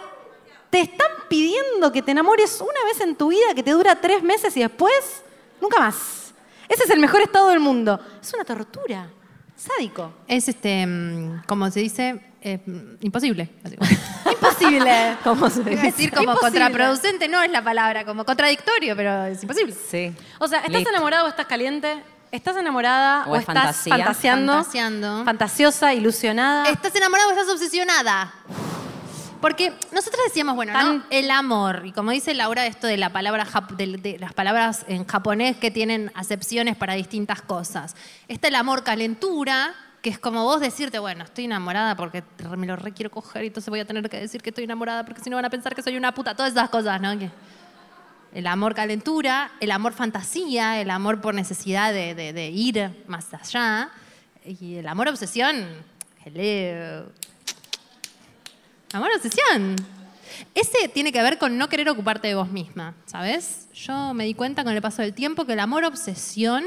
te están pidiendo que te enamores una vez en tu vida que te dura tres meses y después nunca más. Ese es el mejor estado del mundo. Es una tortura. Sádico. Es este, mm, como se dice, eh, mm, imposible. Imposible. ¿Cómo se dice? decir como Imposible. contraproducente, no es la palabra, como contradictorio, pero es imposible. Sí. O sea, ¿estás Listo. enamorado o estás caliente? ¿Estás enamorada O o, es estás fantasía. fantaseando? Fantaseando. Fantasiosa, ilusionada. ¿Estás enamorado o estás obsesionada? Porque nosotros decíamos, bueno, El amor. Y como dice Laura, esto de la palabra de, de las palabras en japonés que tienen acepciones para distintas cosas. Está el amor calentura, que es como vos decirte, bueno, estoy enamorada porque me lo re quiero coger y entonces voy a tener que decir que estoy enamorada porque si no van a pensar que soy una puta. Todas esas cosas, ¿no? Que- el amor calentura, el amor fantasía, el amor por necesidad de, de- de ir más allá y el amor obsesión. Hello. Amor obsesión. Ese tiene que ver con no querer ocuparte de vos misma, ¿sabes? Yo me di cuenta con el paso del tiempo que el amor obsesión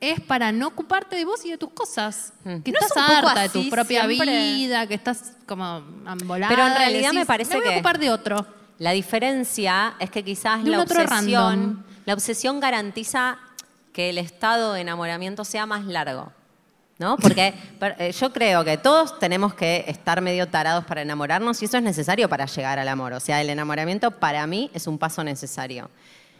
es para no ocuparte de vos y de tus cosas. Que ¿No es estás harta de tu propia siempre? vida, que estás como ambolada. Pero en realidad me parece me voy a que- ocupar de otro. La diferencia es que quizás obsesión, la obsesión garantiza que el estado de enamoramiento sea más largo. ¿No? Porque eh, yo creo que todos tenemos que estar medio tarados para enamorarnos y eso es necesario para llegar al amor. O sea, el enamoramiento para mí es un paso necesario.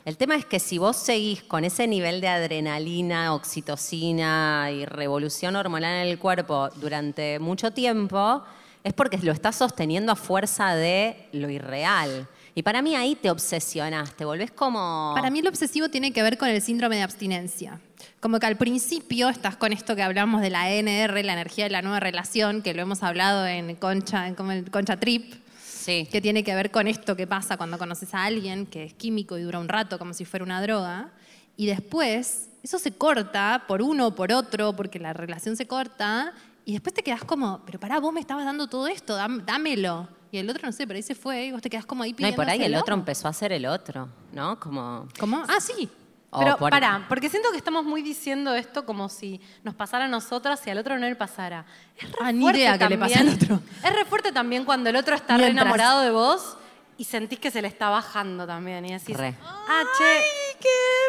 El tema es que si vos seguís con ese nivel de adrenalina, oxitocina y revolución hormonal en el cuerpo durante mucho tiempo, es porque lo estás sosteniendo a fuerza de lo irreal. Y para mí ahí te obsesionas, te volvés como... Para mí el obsesivo tiene que ver con el síndrome de abstinencia. Como que al principio estás con esto que hablamos de la ENR, la energía de la nueva relación, que lo hemos hablado en Concha, en como el Concha Trip, Sí. que tiene que ver con esto que pasa cuando conoces a alguien, que es químico y dura un rato como si fuera una droga, y después eso se corta por uno o por otro, porque la relación se corta, y después te quedas como, pero pará, vos me estabas dando todo esto, dám- dámelo. Y el otro, no sé, pero ahí se fue, y vos te quedás como ahí No, y por ahí el otro empezó a ser el otro, ¿no? Como... ¿Cómo? Ah, sí. O Pero por- pará, porque siento que estamos muy diciendo esto como si nos pasara a nosotras y al otro no le pasara. Es re Ah, ni fuerte idea que le pase al otro. Es re fuerte también cuando el otro está re enamorado de vos y sentís que se le está bajando también. Y decís, Re. ah, che.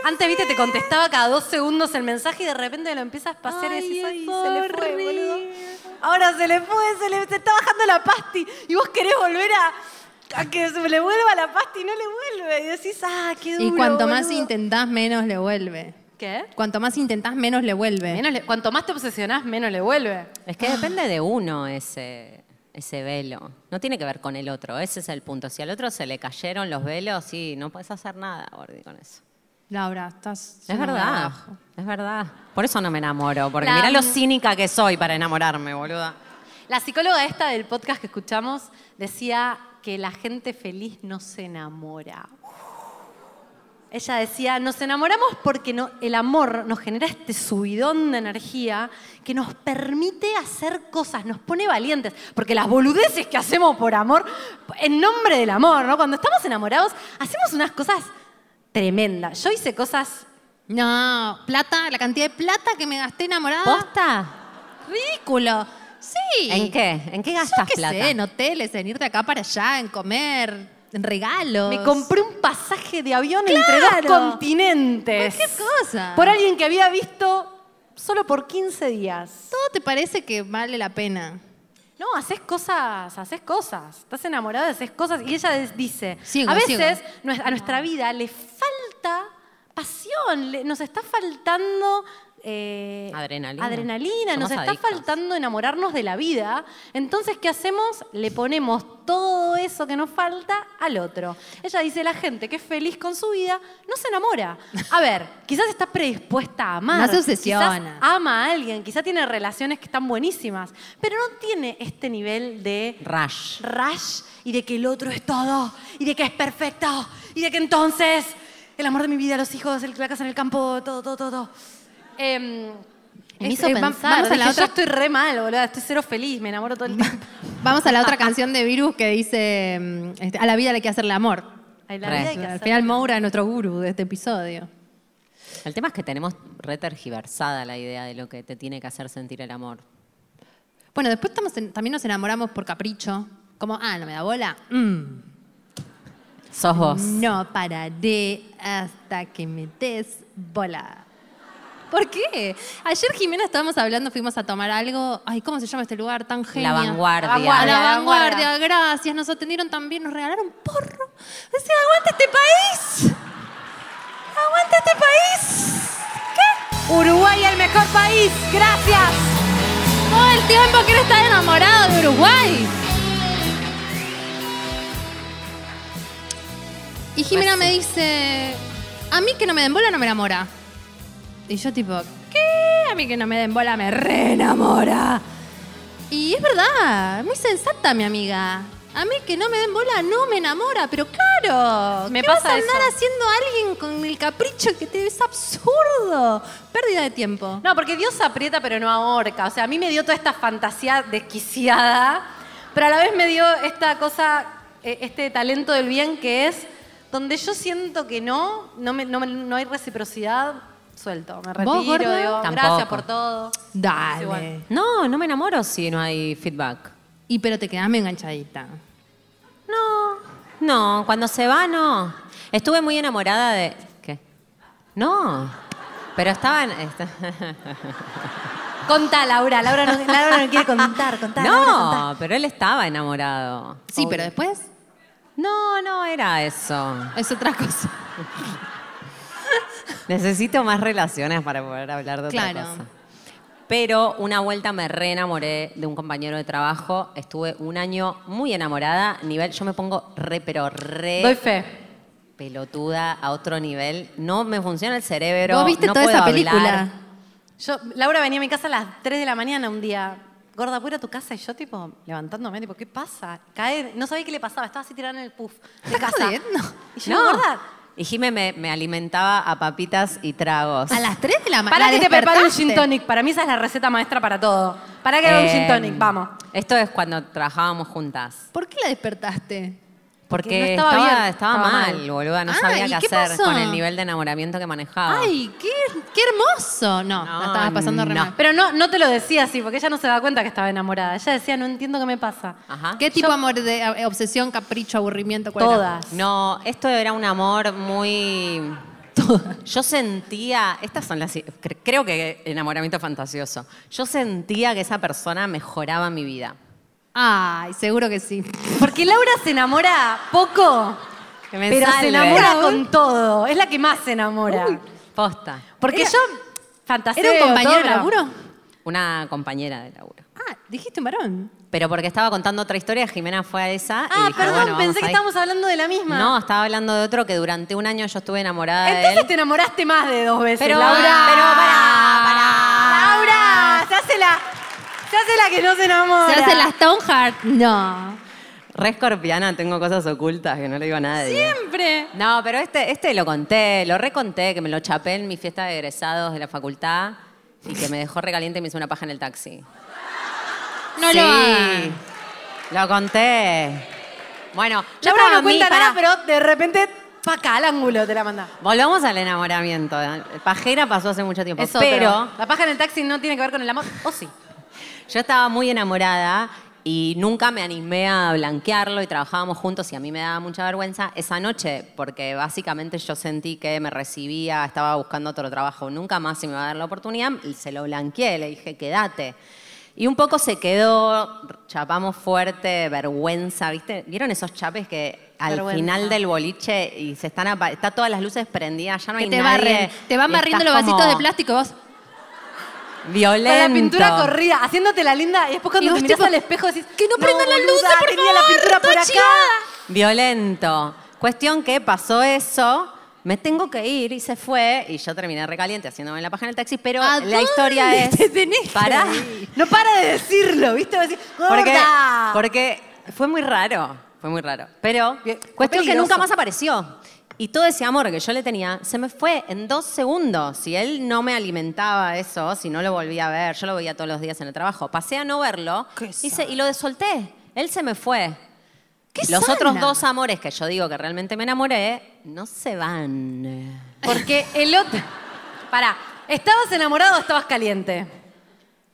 Antes, viste, te contestaba cada dos segundos el mensaje y de repente lo empiezas a pasar y decís, ay, se le fue, boludo. Ahora se le fue, se le se está bajando la pasti y vos querés volver a, a que se le vuelva la pasti y no le vuelve. Y decís, ah, qué duro. Y cuanto más boludo". intentás, menos le vuelve. ¿Qué? Cuanto más intentás, menos le vuelve. Menos le- cuanto más te obsesionás, menos le vuelve. Es que depende de uno ese, ese velo. No tiene que ver con el otro, ese es el punto. Si al otro se le cayeron los velos, sí, no puedes hacer nada, Gordi, con eso. Laura, estás. Es verdad, es verdad. Por eso no me enamoro, porque La- mirá lo cínica que soy para enamorarme, boluda. La psicóloga esta del podcast que escuchamos decía que la gente feliz no se enamora. Ella decía, nos enamoramos porque no- el amor nos genera este subidón de energía que nos permite hacer cosas, nos pone valientes. Porque las boludeces que hacemos por amor, en nombre del amor, ¿no? Cuando estamos enamorados, hacemos unas cosas tremendas. Yo hice cosas No, plata, la cantidad de plata que me gasté enamorada. ¿Posta? Ridículo. Sí. ¿En qué? ¿En qué Yo gastas qué plata? sé, en hoteles, en ir de acá para allá, en comer, en regalos. Me compré un pasaje de avión entre dos continentes. Cualquier cosa. Por alguien que había visto solo por 15 días. Todo te parece que vale la pena. No, haces cosas, haces cosas. Estás enamorada, haces cosas. Y ella des- dice, Sigo, a veces a nuestra vida le falta pasión, le- nos está faltando eh, Adrenalina. adrenalina, nos está adictos. faltando enamorarnos de la vida. Entonces, ¿qué hacemos? Le ponemos todo eso que nos falta al otro. Ella dice, la gente que es feliz con su vida no se enamora. A ver, quizás está predispuesta a amar. No se obsesiona. Quizás ama a alguien, quizás tiene relaciones que están buenísimas, pero no tiene este nivel de Rush. rush y de que el otro es todo y de que es perfecto y de que entonces el amor de mi vida, los hijos, el- la casa en el campo, todo, todo, todo. Em, Me es- hizo eh, va- pensar, Vamos a la dije, otra. yo estoy re mal, boludo. Estoy cero feliz, me enamoro todo el tiempo. Vamos a la otra canción de Virus que dice, mm, este, a la vida hay que hacerle amor. Ay, la Re. vida hay que Al final Moura es nuestro gurú de este episodio. El tema es que tenemos re tergiversada la idea de lo que te tiene que hacer sentir el amor. Bueno, después estamos en- también nos enamoramos por capricho. Como, ah, no me da bola. Mm, Sos vos. no pararé hasta que me des bola. ¿Por qué? Ayer Jimena estábamos hablando, fuimos a tomar algo. Ay, ¿cómo se llama este lugar tan genial? La vanguardia. A la vanguardia, gracias. Nos atendieron también, nos regalaron porro. Decía, aguanta este país. Aguanta este país. Uruguay, el mejor país. Gracias. Todo el tiempo quiero estar enamorado de Uruguay. Y Jimena me dice, a mí que no me den bola no me enamora. Y yo tipo, ¿qué? A mí que no me den bola me re enamora. Y es verdad, muy sensata mi amiga. A mí que no me den bola no me enamora, pero claro. Me ¿qué pasa vas a andar eso. haciendo a alguien con el capricho que te es absurdo? Pérdida de tiempo. No, porque Dios aprieta pero no ahorca. O sea, a mí me dio toda esta fantasía desquiciada, pero a la vez me dio esta cosa, eh, este talento del bien que es donde yo siento que no, no, me- no no hay reciprocidad, suelto. Me ¿Vos, retiro, gorda? digo, Tampoco. gracias por todo. Dale. Igual. No, no me enamoro si no hay feedback. Y pero te quedás medio enganchadita. No, no, cuando se va, no. Estuve muy enamorada de. ¿Qué? No. Pero estaba en. esta- Contá, Laura. Laura no, Laura no quiere contar, contar. Laura, contá. No, pero él estaba enamorado. Sí, Obvio. pero después No, no era eso. es otra cosa. Necesito más relaciones para poder hablar de Claro. otra cosa. Pero una vuelta me re enamoré de un compañero de trabajo. Estuve un año muy enamorada. Nivel, yo me pongo re, pero re Doy fe. pelotuda a otro nivel. No me funciona el cerebro. ¿Vos viste no toda puedo esa hablar. película? Yo, Laura venía a mi casa a las 3 de la mañana un día. Gorda, ¿puedo ir a tu casa? Y yo, tipo, levantándome, tipo, ¿qué pasa? Caer. No sabía qué le pasaba. Estaba así tirada en el puff de ¿Estás casa. jodiendo? Y yo, No. gorda, Y Jime me, me alimentaba a papitas y tragos. A las 3 de la mañana. para que te prepare un gin tonic. Para mí esa es la receta maestra para todo. Para que haga un Eh, gin tonic, vamos. Esto es cuando trabajábamos juntas. ¿Por qué la despertaste? Porque no estaba, estaba estaba, bien, estaba mal, mal. boluda. No Ah, sabía ¿y qué, qué hacer pasó? con el nivel de enamoramiento que manejaba. ¡Ay, qué, qué hermoso! No, No, la estabas pasando re no. mal. Pero no, no te lo decía así, porque ella no se da cuenta que estaba enamorada. Ella decía, no entiendo qué me pasa. Ajá. ¿Qué tipo de amor de eh, obsesión, capricho, aburrimiento? cuál era? Todas. No, esto era un amor muy. Yo sentía, estas son las, cre- creo que enamoramiento fantasioso. Yo sentía que esa persona mejoraba mi vida. Ay, seguro que sí. Porque Laura se enamora poco, Que me pero se enamora con todo. Es la que más se enamora. Posta. Porque Era- yo fantaseo. ¿Era un compañero de todo, pero- laburo? Una compañera de laburo. Ah, dijiste un varón. Pero porque estaba contando otra historia, Jimena fue a esa. y Ah, dije, perdón, bueno, vamos pensé que ahí. estábamos hablando de la misma. No, estaba hablando de otro que durante un año yo estuve enamorada de Entonces él. te enamoraste más de dos veces, Pero- Laura. pero pará, Laura, se hace la, se hace la que no se enamora. ¿Se hace la Stoneheart? No. Re escorpiana, tengo cosas ocultas que no le digo a nadie. Siempre. No, pero este, este lo conté, lo reconté, que me lo chapé en mi fiesta de egresados de la facultad y que me dejó recaliente y me hizo una paja en el taxi. No sí, lo hagan. lo conté. Bueno, yo Laura para no cuenta pará, nada, pero de repente, pa' acá, al ángulo te la manda. Volvamos al enamoramiento. Pajera pasó hace mucho tiempo. Es pero. La paja en el taxi no tiene que ver con el amor. ¿O sí? Yo estaba muy enamorada y nunca me animé a blanquearlo y trabajábamos juntos y a mí me daba mucha vergüenza esa noche porque básicamente yo sentí que me recibía, estaba buscando otro trabajo, nunca más se me iba a dar la oportunidad y se lo blanqueé, le dije, quédate. Y un poco se quedó, chapamos fuerte, vergüenza, ¿viste? ¿Vieron esos chapes que al Vergüenza. final del boliche y se están está todas las luces prendidas, ya no Que hay te nadie. barren. Te van barriendo los vasitos como de plástico vos. Violento. Con la pintura corrida, haciéndote la linda y después cuando Y te tipo, al espejo decís "Que no prendan las boluda, luces, por tenía la favor, pintura por. Violento. Cuestión que pasó eso, me tengo que ir y se fue y yo terminé recaliente haciéndome la paja en el taxi, pero ¿A la historia es te tenés que para No para de decirlo, ¿viste? Porque porque fue muy raro, fue muy raro, pero cuestión que nunca más apareció. Y todo ese amor que yo le tenía se me fue en dos segundos. Si él no me alimentaba eso, si no lo volvía a ver, yo lo veía todos los días en el trabajo. Pasé a no verlo Qué y, se- y lo desolté. Él se me fue. Los sana. otros dos amores que yo digo que realmente me enamoré, no se van. Porque el otro. Pará, ¿estabas enamorado o estabas caliente?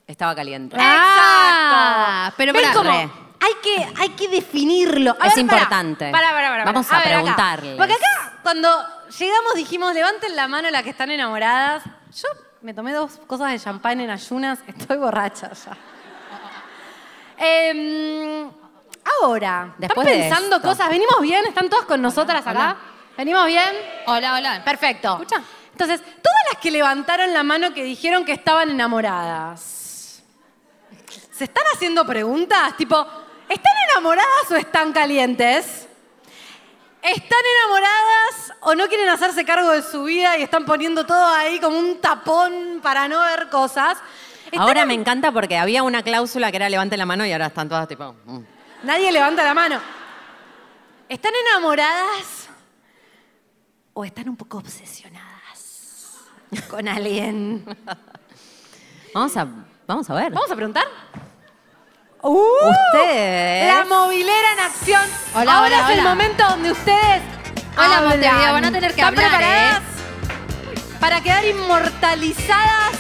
Estaba caliente. Ah, pero ¿Ven pará, cómo? Hay que, hay que definirlo. A Es ver, importante. Pará, pará, pará, Vamos a ver, preguntarles. Porque acá, cuando llegamos, dijimos, levanten la mano las que están enamoradas. Yo me tomé dos cosas de champán en ayunas. Estoy borracha ya. Em, ahora, Después ¿están pensando cosas? ¿Venimos bien? ¿Están todas con nosotras acá? hola. ¿Venimos bien? Hola, hola. Perfecto. ¿Escucha? Entonces, todas las que levantaron la mano que dijeron que estaban enamoradas, ¿se están haciendo preguntas? Tipo, ¿están enamoradas o están calientes? ¿Están enamoradas o no quieren hacerse cargo de su vida y están poniendo todo ahí como un tapón para no ver cosas? ¿Están Ahora en- me encanta porque había una cláusula que era levante la mano y ahora están todas tipo. mm. Nadie levanta la mano. ¿Están enamoradas o están un poco obsesionadas con alguien? Vamos a, vamos a ver. ¿Vamos a preguntar? Ustedes. La movilera en acción. Hola, Ahora hola, es el hola. momento donde ustedes. Hola, hablan. Montevideo, van a tener que ¿Están hablar, preparadas Para quedar inmortalizadas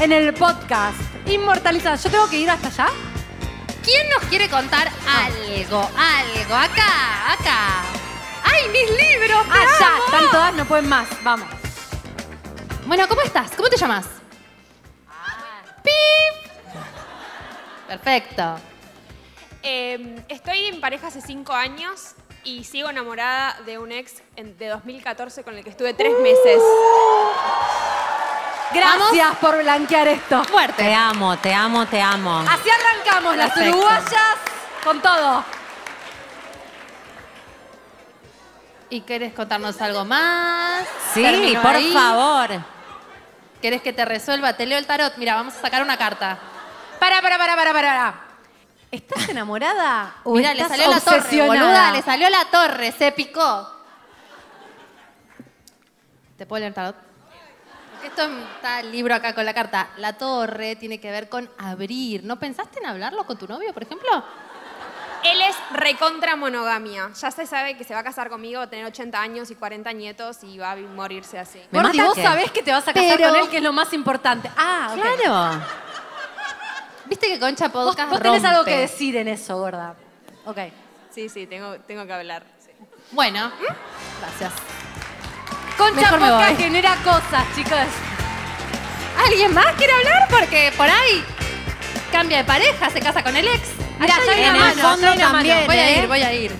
en el podcast. Inmortalizadas. ¿Yo tengo que ir hasta allá? ¿Quién nos quiere contar algo? Algo. Acá, acá. ¡Ay, mis libros! te Ah, amo! Están todas, no pueden más. Vamos. Bueno, ¿cómo estás? ¿Cómo te llamas? ¡Pip! Perfecto. Eh, estoy en pareja hace cinco años y sigo enamorada de un ex en- de 2014 con el que estuve tres meses. Gracias por blanquear esto. Te Fuerte. amo, te amo, te amo. Así arrancamos las Perfecto. uruguayas con todo. ¿Y querés contarnos algo más? Sí, Termino por ahí. favor. ¿Querés que te resuelva? Te leo el tarot. Mira, vamos a sacar una carta. Para, para, para, para, para. para. ¿Estás enamorada o Mira, le estás salió la torre, obsesionada? boluda. Le salió la torre. Se picó. ¿Te puedo leer tarot? Porque esto está el libro acá con la carta. La torre tiene que ver con abrir. ¿No pensaste en hablarlo con tu novio, por ejemplo? Él es recontra monogamia. Ya se sabe que se va a casar conmigo, va a tener 80 años y 40 nietos y va a morirse así. Me Gordi, mata vos que- sabés que te vas a casar Pero- con él, que es lo más importante. Ah, ok. Claro. ¿Viste que Concha Vos, Podcast vos tenés algo que decir en eso, gorda. Ok. Sí, sí, tengo, tengo que hablar. sí. Bueno, gracias. Concha Mejor me Podcast voy. genera cosas, chicos. ¿Alguien más quiere hablar? Porque por ahí cambia de pareja, se casa con el ex. Mirá, Allá hay en una el mano, fondo ya hay una mano. también, Voy a ¿eh? ir, voy a ir.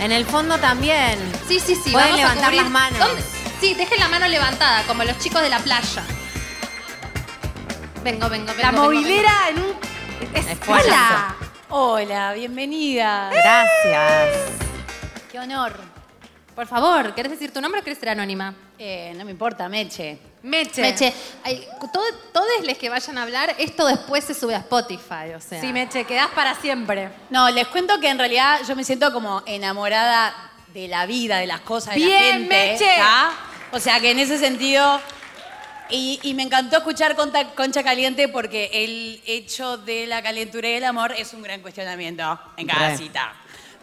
En el fondo también. Sí, sí, sí. Pueden vamos a levantar cubrir- las manos. ¿Dónde? Sí, dejen la mano levantada, como los chicos de la playa. Vengo, vengo, vengo. La vengo, movilera en un... Es. Hola. Hola, bienvenida. Gracias. Qué honor. Por favor, ¿querés decir tu nombre o querés ser anónima? Eh, no me importa, Meche. Meche. Meche, ay, todo- todos los que vayan a hablar, esto después se sube a Spotify, o sea. Sí, Meche, quedás para siempre. No, les cuento que en realidad yo me siento como enamorada de la vida, de las cosas, de la Bien, gente. Meche. O sea que en ese sentido. Y, y me encantó escuchar Concha Caliente porque el hecho de la calentura y el amor es un gran cuestionamiento en cada Re. cita.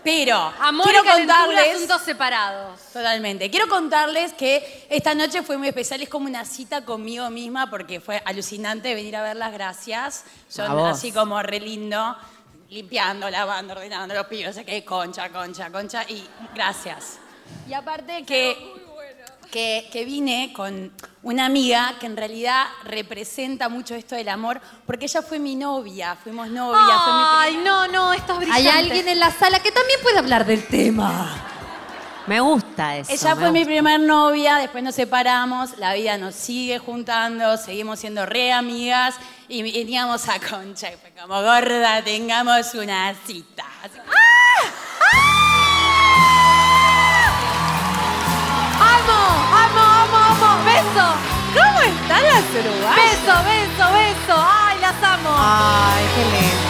Pero Amor quiero y contarles. asuntos separados. Totalmente. Quiero contarles que esta noche fue muy especial, es como una cita conmigo misma porque fue alucinante venir a ver las gracias. Son así como re lindo, limpiando, lavando, ordenando los pibes, sé que concha, concha, concha y gracias. Y aparte que, que, que vine con una amiga que en realidad representa mucho esto del amor porque ella fue mi novia, fuimos novias, fue mi Ay, no, no, esto es Hay brillante. alguien en la sala que también puede hablar del tema. Me gusta eso. Ella fue mi primer novia, después nos separamos, la vida nos sigue juntando, seguimos siendo re amigas y veníamos a Concha y fue como gorda, tengamos una cita. Así- ¡Amo! ¡Amo, amo, amo! ¡Beso! ¿Cómo están las uruguayas? ¡Beso, beso, beso! ¡Ay, las amo! Ay, qué lindo.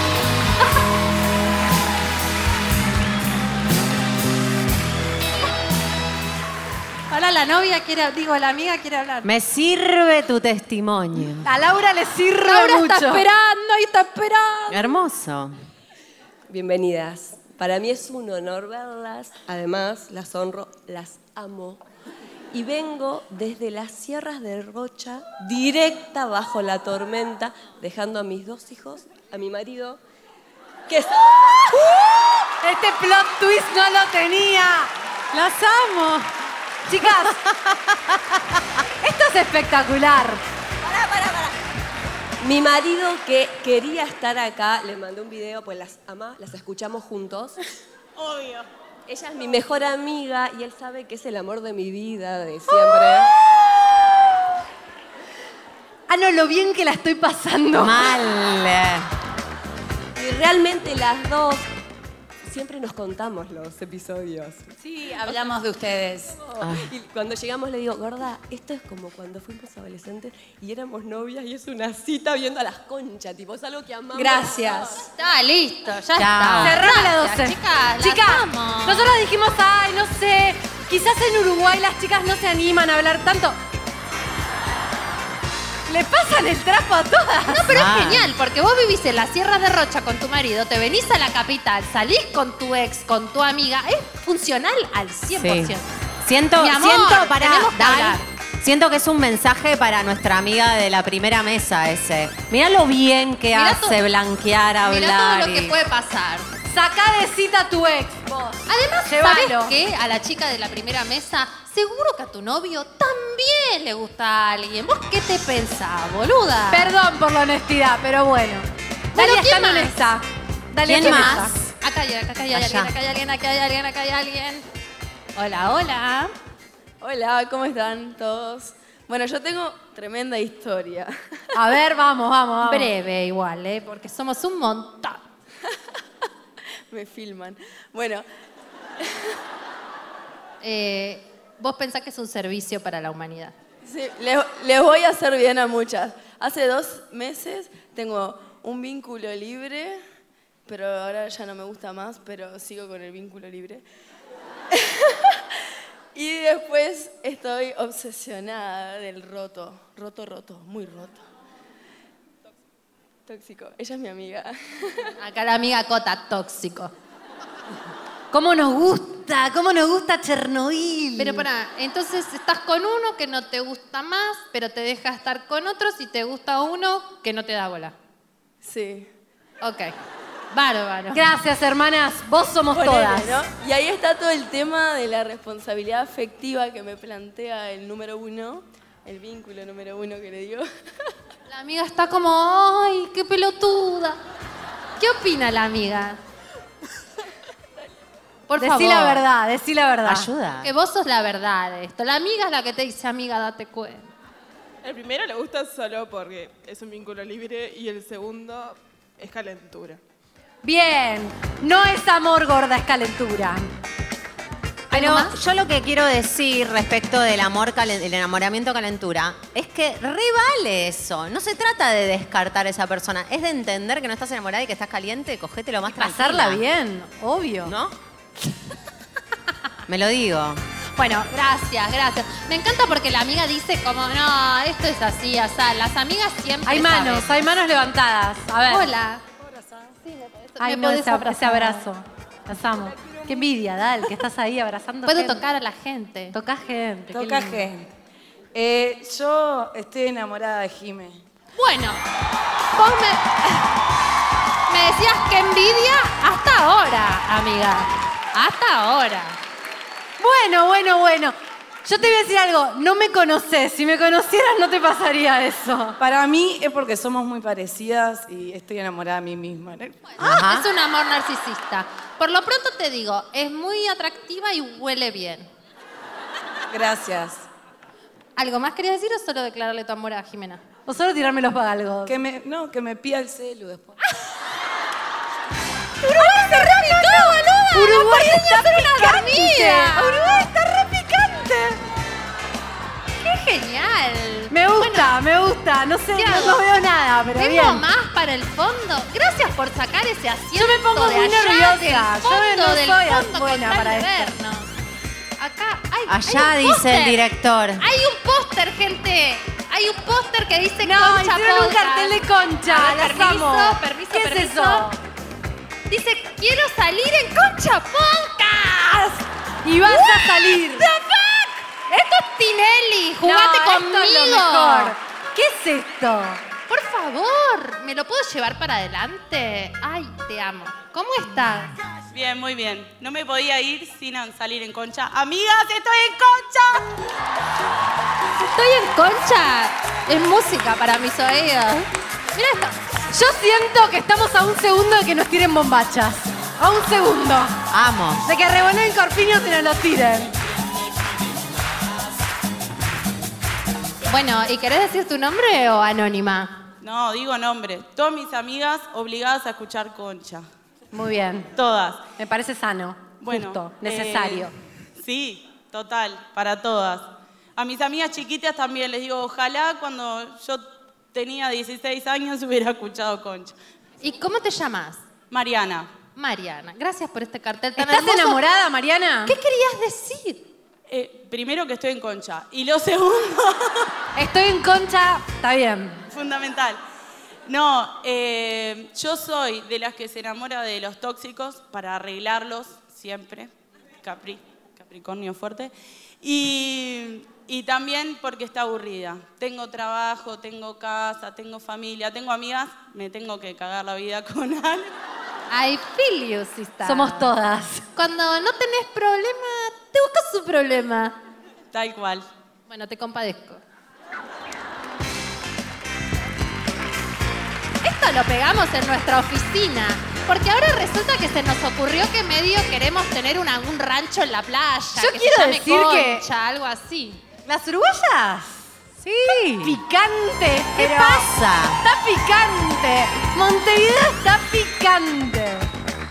Ahora la novia quiere, digo, la amiga quiere hablar. Me sirve tu testimonio. A Laura le sirve Laura mucho. está esperando y está esperando. Hermoso. Bienvenidas. Para mí es un honor verlas. Además, las honro, las amo. Y vengo desde las sierras de Rocha, directa bajo la tormenta, dejando a mis dos hijos, a mi marido, que es... Este plot twist no lo tenía. Las amo. Chicas, esto es espectacular. Mi marido que quería estar acá, le mandé un video, pues las ama, las escuchamos juntos. Obvio. Ella es mi mejor amiga y él sabe que es el amor de mi vida, de siempre. Ah, no, lo bien que la estoy pasando. Mal. Y realmente las dos siempre nos contamos los episodios. Sí, hablamos de ustedes. Y cuando llegamos le digo, gorda, esto es como cuando fuimos adolescentes y éramos novias y es una cita viendo a las conchas, tipo, es algo que amamos. Gracias. Está listo, ya Chao. está. Cerrame la Gracias, 12. Chicas, nosotros dijimos, ay, no sé, quizás en Uruguay las chicas no se animan a hablar tanto. Le pasan el trapo a todas. No, pero Ah. es genial, porque vos vivís en las sierras de Rocha con tu marido, te venís a la capital, salís con tu ex, con tu amiga, es funcional al 100%. Sí. Siento, Mi amor, siento para tenemos que hablar. Siento que es un mensaje para nuestra amiga de la primera mesa ese. Mirá lo bien que Mirá hace blanquear, hablar. Mirá todo lo que puede pasar. Sacá de cita a tu ex, vos. Además. ¿sabes qué? A la chica de la primera mesa, seguro que a tu novio también le gusta a alguien. ¿Vos qué te pensás, boluda? Perdón por la honestidad, pero bueno. Bueno, Dalia ¿quién está más? honesta. Dalia ¿Quién está más? honesta. Acá hay, acá hay Allá. alguien, acá hay alguien, acá hay alguien, acá hay alguien. Hola, hola. Hola, ¿cómo están todos? Bueno, yo tengo tremenda historia. A ver, vamos, vamos, vamos. Breve igual, ¿eh? Porque somos un montón. Me filman. Bueno, Eh, vos pensás que es un servicio para la humanidad. sí, les, les voy a hacer bien a muchas. Hace dos meses tengo un vínculo libre, pero ahora ya no me gusta más, pero sigo con el vínculo libre. y después estoy obsesionada del roto, roto, roto, muy roto. Tóxico. Ella es mi amiga. Acá la amiga Cota, tóxico. ¿Cómo nos gusta? ¿Cómo nos gusta Chernobyl? Pero para, entonces estás con uno que no te gusta más, pero te deja estar con otros y te gusta uno que no te da bola. Sí. Ok. Bárbaro. Gracias, hermanas. Vos somos Ponele, todas. ¿no? Y ahí está todo el tema de la responsabilidad afectiva que me plantea el número uno, el vínculo número uno que le digo. La amiga está como, ay, qué pelotuda. ¿Qué opina la amiga? Por decí favor. la verdad, decí la verdad. Ayuda. Que vos sos la verdad de esto. La amiga es la que te dice, amiga, date cuenta. El primero le gusta solo porque es un vínculo libre y el segundo es calentura. Bien. No es amor gorda, es calentura. Pero más? yo lo que quiero decir respecto del amor, calen- el enamoramiento calentura, es que revale eso. No se trata de descartar a esa persona, es de entender que no estás enamorada y que estás caliente, cogete lo más tranquila. Pasarla bien, obvio. ¿No? Me lo digo. Bueno, gracias, gracias. Me encanta porque la amiga dice como, no, esto es así, o sea, las amigas siempre Hay manos, saben. hay manos levantadas. A ver. Hola. Ay, ¿Me no, ese, ab- ese abrazo. Las amo. Qué envidia, Dal, que estás ahí abrazando Puedo gente. tocar a la gente. Toca gente. qué Toca lindo. gente. Eh, yo estoy enamorada de Jime. Bueno, vos me, me decías que envidia hasta ahora, amiga. Hasta ahora. Bueno, bueno, bueno. Yo te voy a decir algo, no me conoces. Si me conocieras no te pasaría eso. Para mí es porque somos muy parecidas y estoy enamorada de mí misma. ¿no? Es un amor narcisista. Por lo pronto te digo, es muy atractiva y huele bien. Gracias. ¿Algo más querías decir o solo declararle tu amor a Jimena? O solo tirarme los pagalgos. Que me, no, que me pida el celu después. ¡Uruguay se! Uruguay no está hacer una picante. dormida! Uruguay está repicante. ¡Qué genial! Me gusta, me gusta. No sé, ¿Qué no, no veo nada, pero ¿Tengo bien. más para el fondo? Gracias por sacar ese asiento Yo me pongo de muy allá, nerviosa. Yo no del soy fondo, buena para esto. vernos. Acá, hay, Allá hay un dice el póster. director. Hay un póster, gente. Hay un póster que dice No, Concha hicieron un cartel de Concha, ver, permiso, amo. permiso, ¿Qué es permiso. eso? Dice, quiero salir en Concha Podcast. Y vas a salir. The fuck? Esto es Tinelli. Jugate No, esto conmigo. es lo mejor. ¿Qué es esto? Por favor, ¿me lo puedo llevar para adelante? Ay, te amo. ¿Cómo estás? Bien, muy bien. No me podía ir sin salir en concha. Amigas, estoy en concha. Estoy en concha. Es música para mis oídos. Mira esto. Yo siento que estamos a un segundo de que nos tiren bombachas. A un segundo. Amo. De que revoleen corpiños y nos los tiren. Bueno, ¿y querés decir tu nombre o anónima? No, digo nombre. Todas mis amigas obligadas a escuchar concha. Muy bien. Todas. Me parece sano. Bueno, justo, necesario. eh, sí, total, para todas. A mis amigas chiquitas también les digo, ojalá cuando yo tenía 16 años hubiera escuchado concha. ¿Y cómo te llamas? Mariana. Mariana, gracias por este cartel tan ¿Estás hermoso. enamorada, Mariana? ¿Qué querías decir? Eh, primero que estoy en concha. Y lo segundo, Estoy en concha, está bien. fundamental. No, eh, yo soy de las que se enamora de los tóxicos para arreglarlos siempre. Capri, Capricornio fuerte. Y, y también porque está aburrida. Tengo trabajo, tengo casa, tengo familia, tengo amigas, me tengo que cagar la vida con algo. I feel you, sister. Somos todas. Cuando no tenés problema, te buscas su problema. Tal cual. Bueno, te compadezco. Esto lo pegamos en nuestra oficina. Porque ahora resulta que se nos ocurrió que medio queremos tener una- un rancho en la playa. Yo que quiero se llame decir que- Concha, algo así. ¿Las uruguayas? Sí. Picante. ¿Qué pero- pasa? Está picante. Montevideo está picante.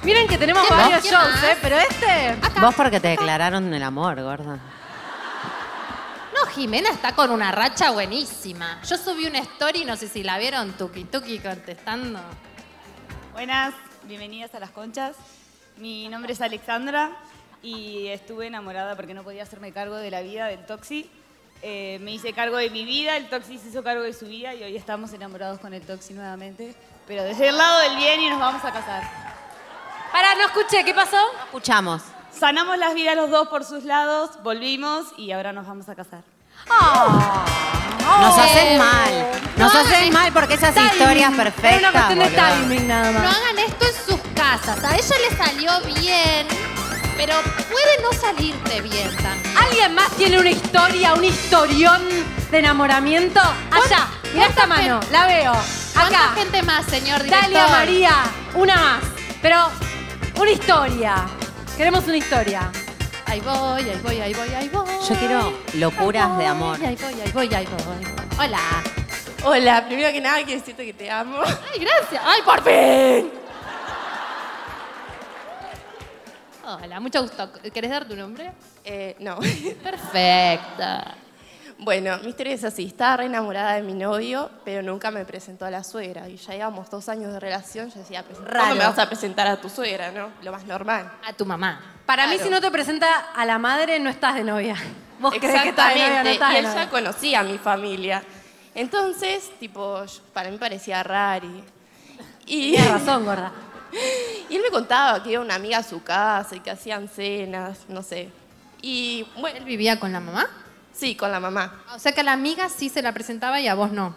Miren que tenemos ¿Quién más? varios ¿Quién shows, más? ¿eh? Pero este... Acá. Vos porque te declararon el amor, gorda. No, Jimena está con una racha buenísima. Yo subí una story, no sé si la vieron, Tuki Tuki contestando. Buenas, bienvenidas a Las Conchas. Mi nombre es Alexandra y estuve enamorada porque no podía hacerme cargo de la vida del Toxi. Eh, me hice cargo de mi vida, el Toxi se hizo cargo de su vida y hoy estamos enamorados con el Toxi nuevamente. Pero desde el lado del bien y nos vamos a casar. Pará, no escuché, ¿qué pasó? Escuchamos. Sanamos las vidas los dos por sus lados, volvimos y ahora nos vamos a casar. Nos hacen mal. Nos no hacen hagan mal porque esas Timing. historias una perfectas. cuestión de boluda. timing nada No más. hagan esto en sus casas. A ella le salió bien, pero puede no salirte bien también. ¿Alguien más tiene una historia, un historión de enamoramiento? Allá, mira esta mano, la veo. ¿Cuánta Acá. gente más, señor director? Dalia, María, una más. Pero una historia. Queremos una historia. Ahí voy, ahí voy, ahí voy, ahí voy. Yo quiero locuras de amor. Ahí voy, ahí voy, ahí voy. Hola. Hola, primero que nada quiero decirte que te amo. Ay, gracias. Ay, por fin. Hola, mucho gusto. ¿Querés dar tu nombre? Eh, no. Perfecta. Bueno, mi historia es así. Estaba re enamorada de mi novio, pero nunca me presentó a la suegra. Y ya llevamos dos años de relación. Yo decía, pues, Raro. ¿cuándo me vas a presentar a tu suegra, no? Lo más normal. A tu mamá. Para mí, Claro. si no te presenta a la madre, no estás de novia. Vos crees que estás de novia, no Exactamente. estás y de él novia. ya conocía a mi familia. Entonces, tipo, yo- para mí parecía rari. Y, Tienes razón, gorda. y él me contaba que iba una amiga a su casa y que hacían cenas, no sé. Y bueno, ¿Él vivía con la mamá? sí, con la mamá. O sea que a la amiga sí se la presentaba y a vos no.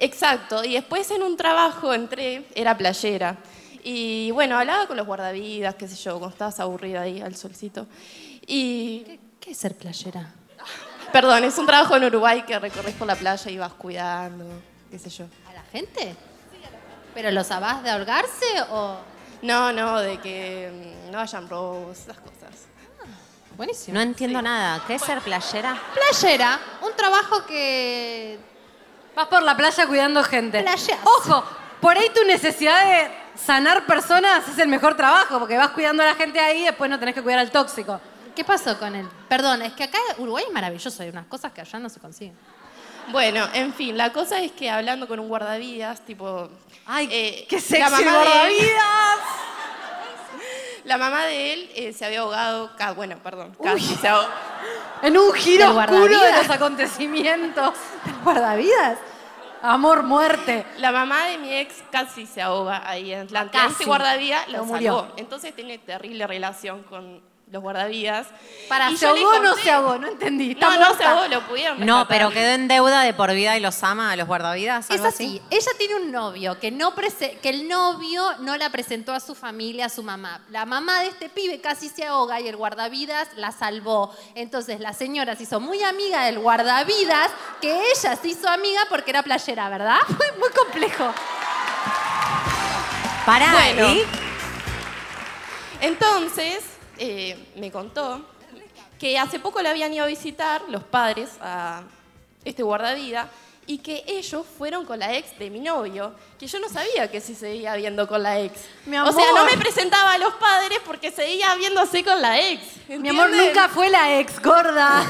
Exacto, y después en un trabajo entré, era playera. Y bueno, hablaba con los guardavidas, qué sé yo, cuando estabas aburrida ahí al solcito. Y ¿Qué es ser playera? Perdón, es un trabajo en Uruguay que recorres por la playa y vas cuidando, qué sé yo. ¿A la gente? ¿Pero los abás de ahorgarse o...? No, no, de que mm, no hayan robos, esas cosas. Buenísimo. No entiendo nada. ¿Qué es ser playera? Playera, un trabajo que... Vas por la playa cuidando gente. Playeas. Ojo, por ahí tu necesidad de sanar personas es el mejor trabajo, porque vas cuidando a la gente ahí y después no tenés que cuidar al tóxico. ¿Qué pasó con él? Perdón, es que acá Uruguay es maravilloso, hay unas cosas que allá no se consiguen. Bueno, en fin, la cosa es que hablando con un guardavidas, tipo... ¡Ay, qué la sexy mamá de él- guardavidas! La mamá de él eh, se había ahogado, ca- bueno, perdón, casi se ahogó. En un giro ¿Del oscuro de los acontecimientos. ¿Del guardavidas? Amor, muerte. La mamá de mi ex casi se ahoga ahí en Atlanta. Casi. Este guardavidas lo Pero murió. salvó. Entonces tiene terrible relación con los guardavidas. Para, Y ¿se ahogó o no se ahogó? No entendí. No, se ahogó, lo pudieron No, pero quedó en deuda de por vida y los ama a los guardavidas. Es ¿algo así, ella tiene un novio que, no prese- que el novio no la presentó a su familia, a su mamá. La mamá de este pibe casi se ahoga y el guardavidas la salvó. Entonces la señora se hizo muy amiga del guardavidas, que ella se hizo amiga porque era playera, ¿verdad? Muy, muy complejo. Pará, Bueno. Entonces, eh, me contó que hace poco le habían ido a visitar los padres a este guardavida y que ellos fueron con la ex de mi novio, que yo no sabía que se seguía viendo con la ex. Mi O sea, no me presentaba a los padres porque seguía viéndose con la ex. Mi amor, nunca fue la ex gorda.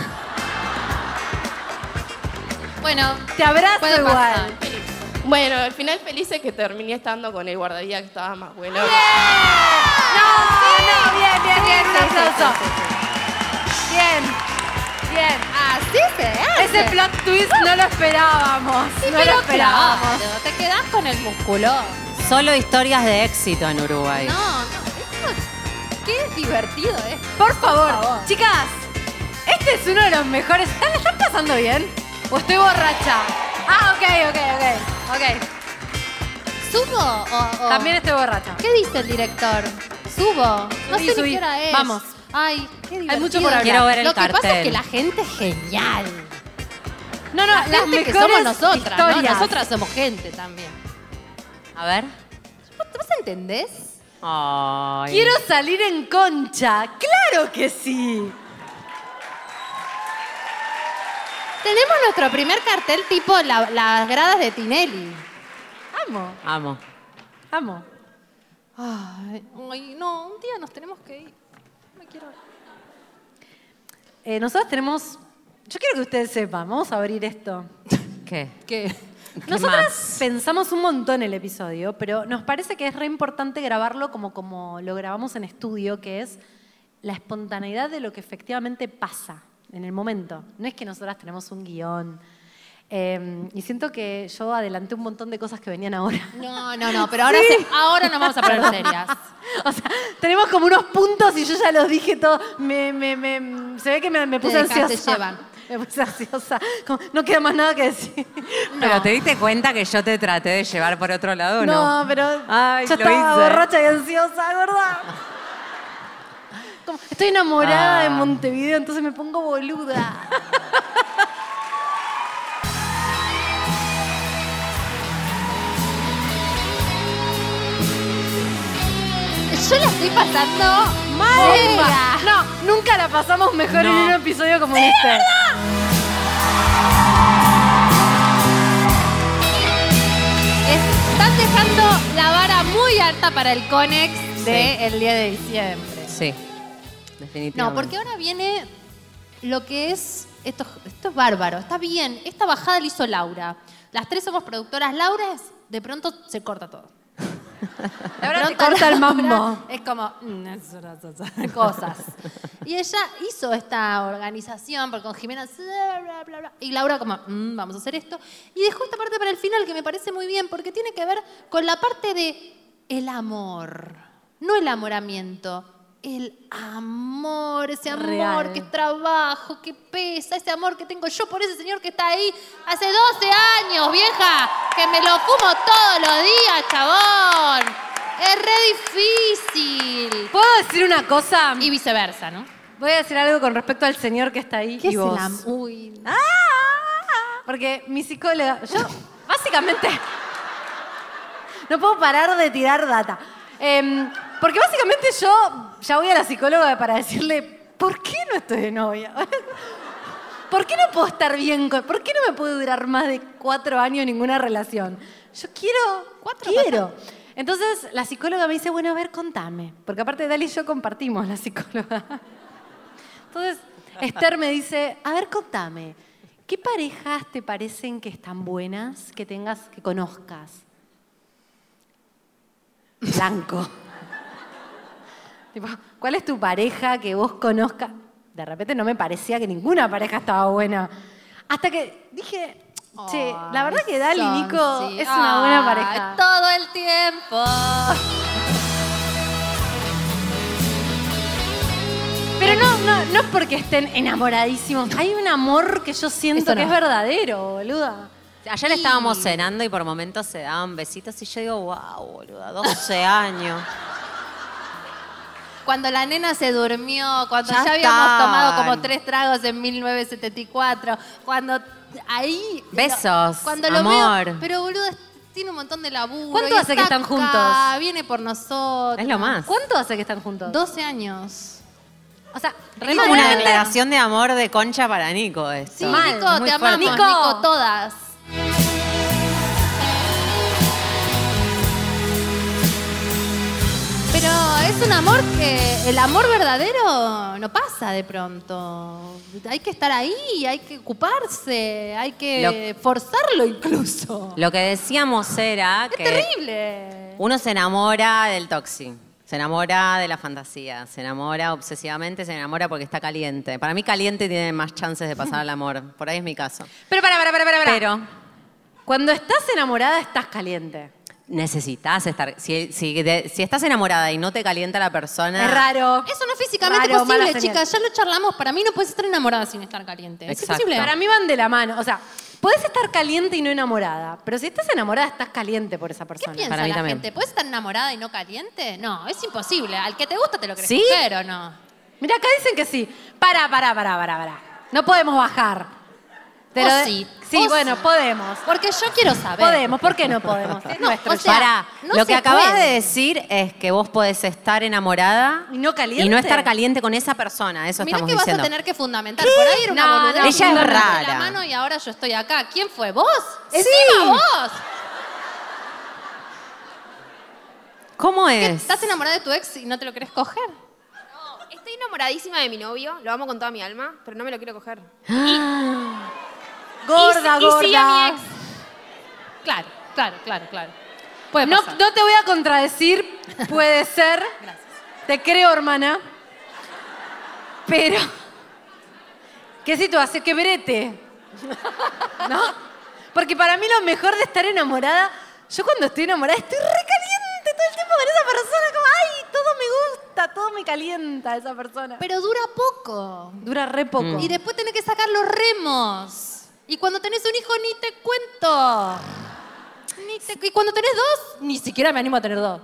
Bueno, Te abrazo igual. Bueno, al final feliz es que terminé estando con el guardavida que estaba más bueno. No, no, bien, bien, bien, un aplauso. Bien, bien. Así se hace. Ese plot twist no lo esperábamos. Sí, no pero lo esperábamos. claro, te quedás con el músculo. Solo historias de éxito en Uruguay. No, no, esto- qué divertido es. Por favor, favor. chicas, este es uno de los mejores. ¿Están, están pasando bien? ¿O estoy borracha? Ah, ok, ok, ok. Ok. ¿Subo o, o- También estoy borracha. ¿Qué dice el director? ¿Subo? No Subí, sé subí. ni qué hora es. Vamos. Ay, qué divertido. mucho por hablar. Quiero ver el Lo que pasa es cartel. que la gente es genial. No, no, La las gente que somos nosotras, ¿no? historias. Nosotras somos gente también. A ver. ¿Vos, vos entendés? Ay. Quiero salir en concha. ¡Claro que sí! Tenemos nuestro primer cartel tipo la- las gradas de Tinelli. Amo, Amo. amo. Ay, ay, no, un día nos tenemos que ir. No me quiero. Eh, nosotros tenemos. Yo quiero que ustedes sepan, vamos a abrir esto. ¿Qué? ¿Qué? Nosotras pensamos un montón el episodio, pero nos parece que es re importante grabarlo como, como lo grabamos en estudio, que es la espontaneidad de lo que efectivamente pasa en el momento. No es que nosotras tenemos un guion. Eh, y siento que yo adelanté un montón de cosas que venían ahora. No, no, no, pero ahora, Sí. se- ahora nos vamos a poner serias. O sea, tenemos como unos puntos y yo ya los dije todo. Me, me- me- se ve que me, me Te puse dejaste ansiosa. llevar. Me puse ansiosa. Como, no queda más nada que decir. ¿Pero te diste cuenta que yo te traté de llevar por otro lado no? No, pero Ay, yo lo estaba hice. borracha y ansiosa, ¿verdad? Como, estoy enamorada Ah. de Montevideo, entonces me pongo boluda. Yo la estoy pasando Bomba. mega. No, nunca la pasamos mejor en un episodio como en este. Están dejando la vara muy alta para el Conex del día de diciembre. Sí. Definitivamente. No, porque ahora viene lo que es. Esto, esto es bárbaro, está bien. Esta bajada la hizo Laura. Las tres somos productoras. Laura es, de pronto se corta todo. Pronto corta el mambo. Es como mm, cosas. Y ella hizo esta organización, porque con Jimena, bla, bla, bla, bla, y Laura como, "Mm, vamos a hacer esto. Y dejó esta parte para el final que me parece muy bien, porque tiene que ver con la parte de el amor. No el amoramiento, el amor, ese amor Real. que trabajo, que pesa, ese amor que tengo yo por ese señor que está ahí hace 12 años, vieja, que me lo fumo todos los días, chabón. Es re difícil. ¿Puedo decir una cosa? Y viceversa, ¿no? Voy a decir algo con respecto al señor que está ahí ¿Qué y es el vos. Uy. Porque mi psicóloga, yo básicamente no puedo parar de tirar data. Em, porque básicamente yo ya voy a la psicóloga para decirle, ¿por qué no estoy de novia? ¿Por qué no puedo estar bien con.? ¿Por qué no me puede durar más de cuatro años ninguna relación? Yo quiero. quiero. Entonces la psicóloga me dice, bueno, a ver, contame. Porque aparte Dali y yo compartimos la psicóloga. Entonces Esther me dice, a ver, contame. ¿Qué parejas te parecen que están buenas, que tengas, que conozcas? Blanco. Tipo, ¿Cuál es tu pareja que vos conozcas? De repente no me parecía que ninguna pareja estaba buena. Hasta que dije, che, la verdad que Dali y Nico sí. es una buena pareja. Todo el tiempo. Pero no, no, no es porque estén enamoradísimos. Hay un amor que yo siento que es verdadero, boluda. Ayer estábamos cenando y por momentos se daban besitos y yo digo, wow, boluda, 12 años. Cuando la nena se durmió, cuando Ya ya, habíamos tomado como tres tragos en 1974, cuando ahí... Besos, cuando lo amor. veo, pero boludo, tiene un montón de laburo. ¿Cuánto hace que está están acá, juntos? Viene por nosotros. Es lo más. ¿Cuánto hace que están juntos? 12 años. O sea, Es como una declaración de amor de concha para Nico esto. Sí, Nico, te amamos, Nico, todas. Es un amor que el amor verdadero no pasa de pronto. Hay que estar ahí, hay que ocuparse, hay que forzarlo incluso. Lo que decíamos era que Terrible. uno se enamora del toxi, se enamora de la fantasía, se enamora obsesivamente, se enamora porque está caliente. Para mí caliente tiene más chances de pasar al amor. Por ahí es mi caso. Pero para, para, para, para. Pero Cuando estás enamorada, estás caliente. Necesitas estar. Si, si, de- si estás enamorada y no te calienta la persona. Es raro. Eso no es físicamente Raro, posible, chicas. Ya lo charlamos. Para mí no puedes estar enamorada sin estar caliente. Es imposible. Para mí van de la mano. O sea, puedes estar caliente y no enamorada. Pero si estás enamorada, estás caliente por esa persona. ¿Qué piensa la gente? ¿Puedes estar enamorada y no caliente? No, es imposible. Al que te gusta te lo querés ¿Sí? coger o no. Mira, acá dicen que sí. Para, para, para, para, para. No podemos bajar. Te O lo de- sí, Sí, o bueno, sí. podemos. Porque yo quiero saber. Podemos, ¿por qué no podemos? Es nuestro o sea. Pará, no lo que acabas de decir es que vos podés estar enamorada y no caliente. y no estar caliente con esa persona. Eso Mirá estamos que vas a tener que fundamentar. Por ahí era una No, boludez. no, Ella es rara. la mano y ahora yo estoy acá. ¿Quién fue? ¿Vos? Sí. ¡Encima vos! ¿Cómo ¿Qué, es? ¿Estás enamorada de tu ex y no te lo querés coger? Estoy enamoradísima de mi novio, lo amo con toda mi alma, pero no me lo quiero coger. Gorda, y, y sí a gorda. mi ex. Claro, claro, claro, claro. Puede No, pasar. no te voy a contradecir, puede ser. Te creo, hermana. Pero. ¿Qué situación? ¡Qué brete! ¿No? Porque para mí lo mejor de estar enamorada. Yo cuando estoy enamorada estoy recaliente todo el tiempo con esa persona. Como, ¡ay! Todo me gusta, todo me calienta esa persona. Pero dura poco. Dura re poco. Mm. Y después tenés que sacar los remos. Y cuando tenés un hijo ni te cuento. Ni te- y cuando tenés dos, ni siquiera me animo a tener dos.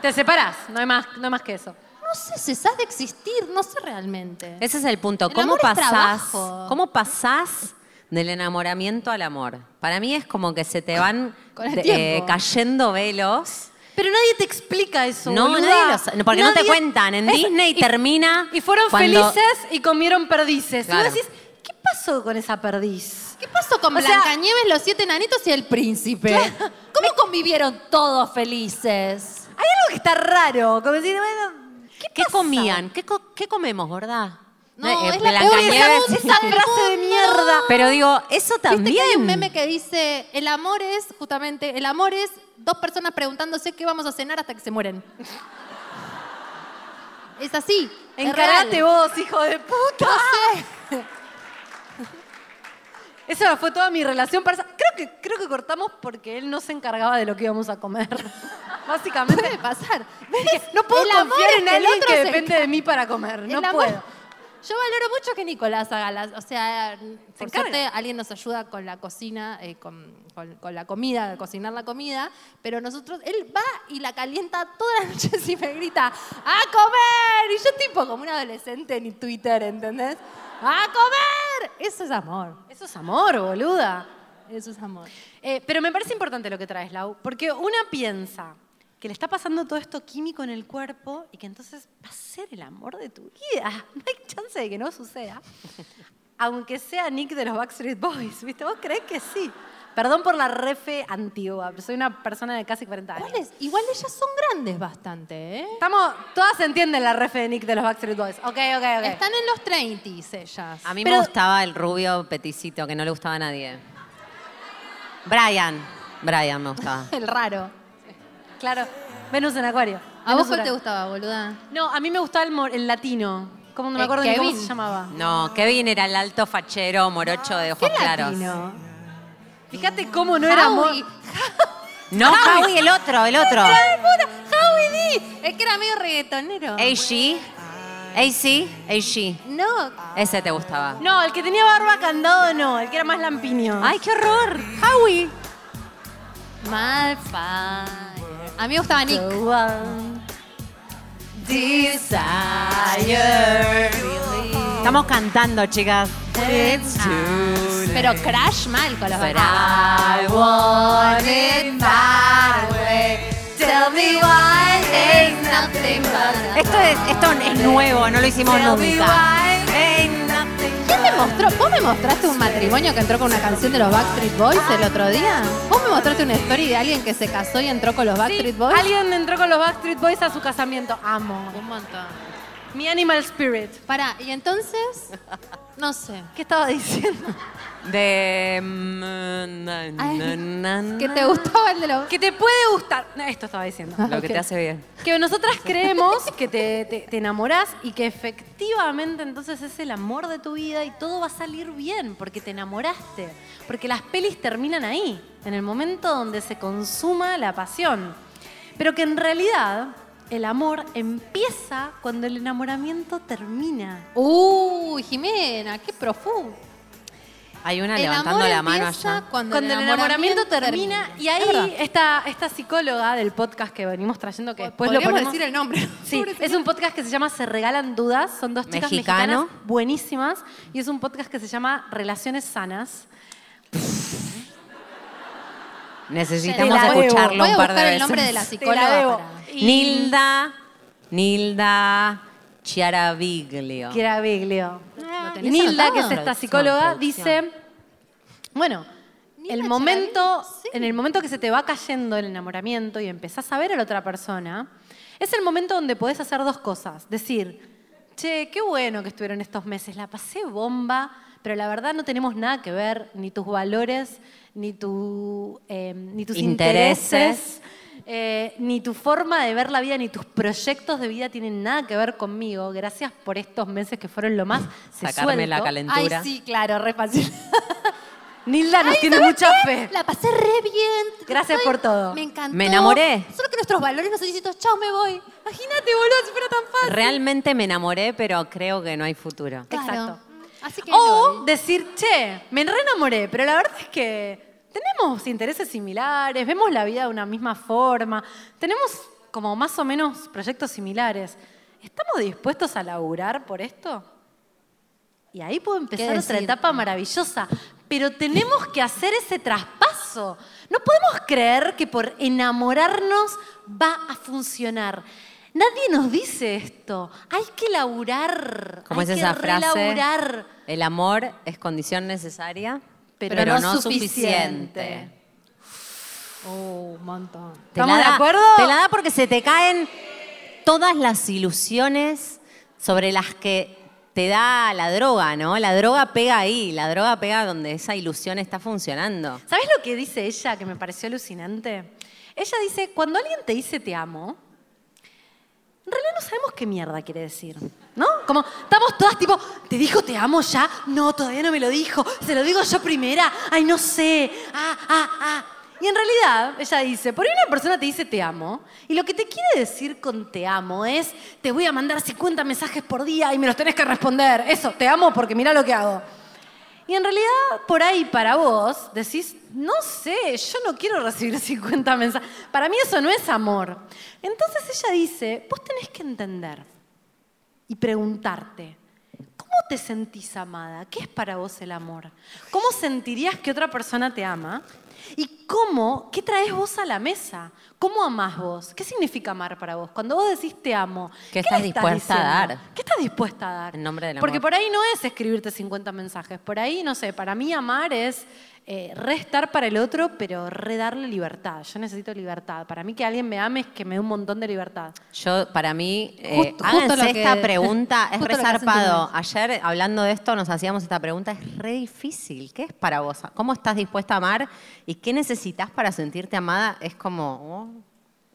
Te separás, no hay más, no hay más que eso. No sé, cesás de existir, no sé realmente. Ese es el punto. El ¿Cómo amor es pasás, trabajo. ¿Cómo pasás del enamoramiento al amor? Para mí es como que se te van Con el de- tiempo. cayendo velos. Pero nadie te explica eso. No, boluda. nadie lo sabe, porque no te cuentan. En Es- Disney y- termina. Y fueron cuando- felices y comieron perdices. Claro. Y vos decís, ¿qué pasó con esa perdiz? ¿Qué pasó con O sea- Blancanieves, los siete enanitos y el príncipe? ¿Cómo convivieron todos felices? Hay algo que está raro. Como decir, bueno, ¿Qué, comían? ¿Qué, co- qué comemos, gorda? No, Eh, es la Blancanieves- peor esa frase de mierda. Pero digo, eso ¿Viste que hay también. un meme que dice, el amor es, justamente, el amor es dos personas preguntándose qué vamos a cenar hasta que se mueren? Es así. es Encarate vos, hijo de puta. Esa fue toda mi relación. para- Creo que, creo que cortamos porque él no se encargaba de lo que íbamos a comer. Básicamente. Puede pasar. Dije, no puedo El confiar en alguien otro que se depende de mí para comer. No El amor- puedo. Yo valoro mucho que Nicolás haga las. O sea, por suerte alguien nos ayuda con la cocina, eh, con, con- con la comida, cocinar la comida, pero nosotros, él va y la calienta todas las noches y me grita, ¡a comer! Y yo, tipo, como un adolescente en Twitter, ¿entendés? ¡A comer! Eso es amor. Eso es amor, boluda. Eso es amor. Eh, pero me parece importante lo que traes, Lau, porque una piensa que le está pasando todo esto químico en el cuerpo y que entonces va a ser el amor de tu vida. No hay chance de que no suceda. Aunque sea Nick de los Backstreet Boys, ¿viste? ¿Vos crees que sí? Perdón por la refe antigua, pero soy una persona de casi 40 años. ¿Cuáles? Igual ellas son grandes bastante, ¿eh? Estamos, todas entienden la refe de Nick de los Backstreet Boys. Ok, ok, ok. Están en los 30 ellas. A mí Pero- me gustaba el rubio peticito, que no le gustaba a nadie. Brian. Brian me gustaba. El raro. Claro, Venus en Acuario. ¿A vos cuál te gustaba, boluda? No, a mí me gustaba el, mor- el latino. ¿Cómo no me Eh, acuerdo ni cómo Kevin. se llamaba? No, Kevin era el alto fachero, morocho de ojos claros. latino? Fíjate cómo no era. Howie. No, Howie, el otro, el otro. Howie D. Es que era medio reggaetonero. AC. AC. AC. No. Ese te gustaba. No, el que tenía barba candado no, el que era más lampiño. ¡Ay, qué horror! Howie. Malfire. A mí me gustaba Nick. Estamos cantando, chicas. Pero Crash mal con los But bailarines. I want it my way. Tell me why ain't nothing but Esto es, esto es nuevo, no lo hicimos nunca. ¿Quién me mostró? ¿Vos me mostraste un matrimonio que entró con una canción de los Backstreet Boys el otro día? ¿Vos me mostraste una story de alguien que se casó y entró con los Backstreet Boys? Alguien entró con los Backstreet Boys a su casamiento. Amo. Un montón. Mi animal spirit. Pará, y entonces, no sé. ¿Qué estaba diciendo? De. mm, na, na, na, na. ¿Que te gustaba el de los...? Que te puede gustar. No, esto estaba diciendo. Lo que te hace bien. Que nosotras creemos que te, te, te enamorás y que efectivamente entonces es el amor de tu vida y todo va a salir bien porque te enamoraste. Porque las pelis terminan ahí, en el momento donde se consuma la pasión. Pero que en realidad el amor empieza cuando el enamoramiento termina. Uy, Jimena, qué profundo. Hay una El levantando amor la mano allá. Cuando, Cuando el enamoramiento termina y ahí esta, esta psicóloga del podcast que venimos trayendo, que después lo Podríamos ponemos... decir el nombre. Sí, es un podcast que se llama Se Regalan Dudas. Son dos chicas Mexicano. mexicanas buenísimas. Y es un podcast que se llama Relaciones Sanas. Necesitamos escucharlo un par de veces. el nombre de la Te psicóloga. para- Y- Nilda. Nilda Chiaraviglio. Kiera Biglio. ¿Lo Y tenés Nilda, anotado? que es esta psicóloga, dice, bueno, el momento, Chiaraviglio, sí. en el momento que se te va cayendo el enamoramiento y empezás a ver a la otra persona, es el momento donde podés hacer dos cosas. Decir, che, qué bueno que estuvieron estos meses, la pasé bomba, pero la verdad no tenemos nada que ver, ni tus valores, ni, tu, eh, ni tus Intereses. intereses. eh, ni tu forma de ver la vida, ni tus proyectos de vida tienen nada que ver conmigo. Gracias por estos meses que fueron lo más Sacarme la calentura. Ay, sí, claro, re fácil. Nilda nos Ay, tiene ¿sabes mucha qué? fe. La pasé re bien. Gracias Ay, por todo. Me encantó. Me enamoré. Solo que nuestros valores no son distintos. Chao, me voy. Imagínate, boludo, si fuera tan fácil. Realmente me enamoré, pero creo que no hay futuro. Claro. Exacto. Así que me O decir, che, me re enamoré, pero la verdad es que tenemos intereses similares, vemos la vida de una misma forma, tenemos como más o menos proyectos similares. ¿Estamos dispuestos a laburar por esto? Y ahí puede empezar ¿Qué otra etapa maravillosa. Pero tenemos que hacer ese traspaso. No podemos creer que por enamorarnos va a funcionar. Nadie nos dice esto. Hay que laburar. ¿Cómo Hay es esa que frase? relaburar. El amor es condición necesaria, Pero pero, no no, suficiente. suficiente. Oh, un montón. ¿Estamos de acuerdo? Te la da porque se te caen todas las ilusiones sobre las que te da la droga, ¿no? La droga pega ahí, la droga pega donde esa ilusión está funcionando. ¿Sabes lo que dice ella que me pareció alucinante? Ella dice, cuando alguien te dice te amo, en realidad no sabemos qué mierda quiere decir, ¿no? Como estamos todas tipo, ¿te dijo te amo ya? No, todavía no me lo dijo, se lo digo yo primera, ay, no sé, ah, ah, ah. Y en realidad, ella dice, por ahí una persona te dice te amo, y lo que te quiere decir con te amo es, te voy a mandar 50 mensajes por día y me los tenés que responder. Eso, te amo porque mira lo que hago. Y en realidad, por ahí para vos, decís, no sé, yo no quiero recibir 50 mensajes. Para mí eso no es amor. Entonces ella dice, vos tenés que entender y preguntarte, ¿cómo te sentís amada? ¿Qué es para vos el amor? ¿Cómo sentirías que otra persona te ama? ¿Y cómo, qué traes vos a la mesa? ¿Cómo amás vos? ¿Qué significa amar para vos? Cuando vos decís te amo, ¿Qué ¿qué, estás le dispuesta a dar? ¿Qué estás dispuesta a dar? En nombre del amor. Porque por ahí no es escribirte 50 mensajes. Por ahí, no sé, para mí amar es eh, restar para el otro, pero redarle libertad. Yo necesito libertad. Para mí que alguien me ame es que me dé un montón de libertad. Yo, para mí, eh, Justo- justo háganse lo que- esta pregunta, es re zarpado. tu Ayer, hablando de esto, nos hacíamos esta pregunta, es re difícil. ¿Qué es para vos? ¿Cómo estás dispuesta a amar? ¿Y qué necesitas para sentirte amada? Es como oh,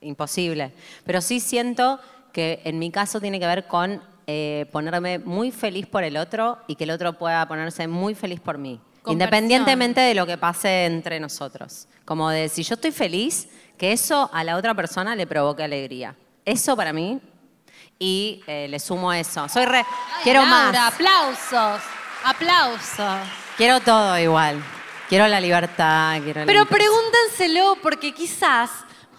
imposible. Pero sí siento que en mi caso tiene que ver con eh, ponerme muy feliz por el otro y que el otro pueda ponerse muy feliz por mí. Independientemente de lo que pase entre nosotros. Como de si yo estoy feliz, que eso a la otra persona le provoque alegría. Eso para mí. Y eh, le sumo eso. Soy re. quiero Laura, más. aplausos, aplausos. Quiero todo igual. Quiero la libertad. Quiero la Pero intensidad. pregúntenselo porque quizás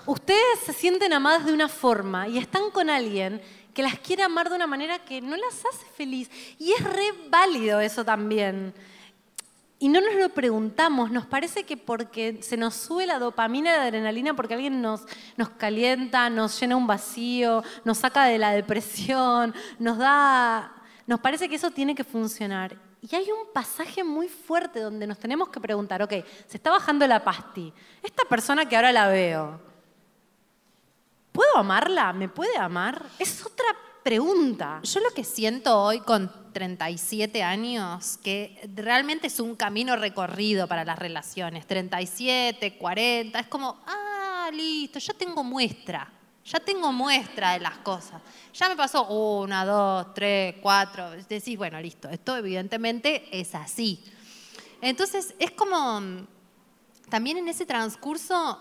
ustedes se sienten amadas de una forma y están con alguien que las quiere amar de una manera que no las hace feliz. Y es re válido eso también. Y no nos lo preguntamos, nos parece que porque se nos sube la dopamina y la adrenalina, porque alguien nos, nos calienta, nos llena un vacío, nos saca de la depresión, nos da. Nos parece que eso tiene que funcionar. Y hay un pasaje muy fuerte donde nos tenemos que preguntar, ok, se está bajando la pasti. Esta persona que ahora la veo, ¿puedo amarla? ¿Me puede amar? Es otra pregunta. Yo lo que siento hoy con 37 años, que realmente es un camino recorrido para las relaciones, 37, 40, es como, ah, listo, ya tengo muestra, ya tengo muestra de las cosas. Ya me pasó una, dos, tres, cuatro, decís, bueno, listo, esto evidentemente es así. Entonces, es como, también en ese transcurso,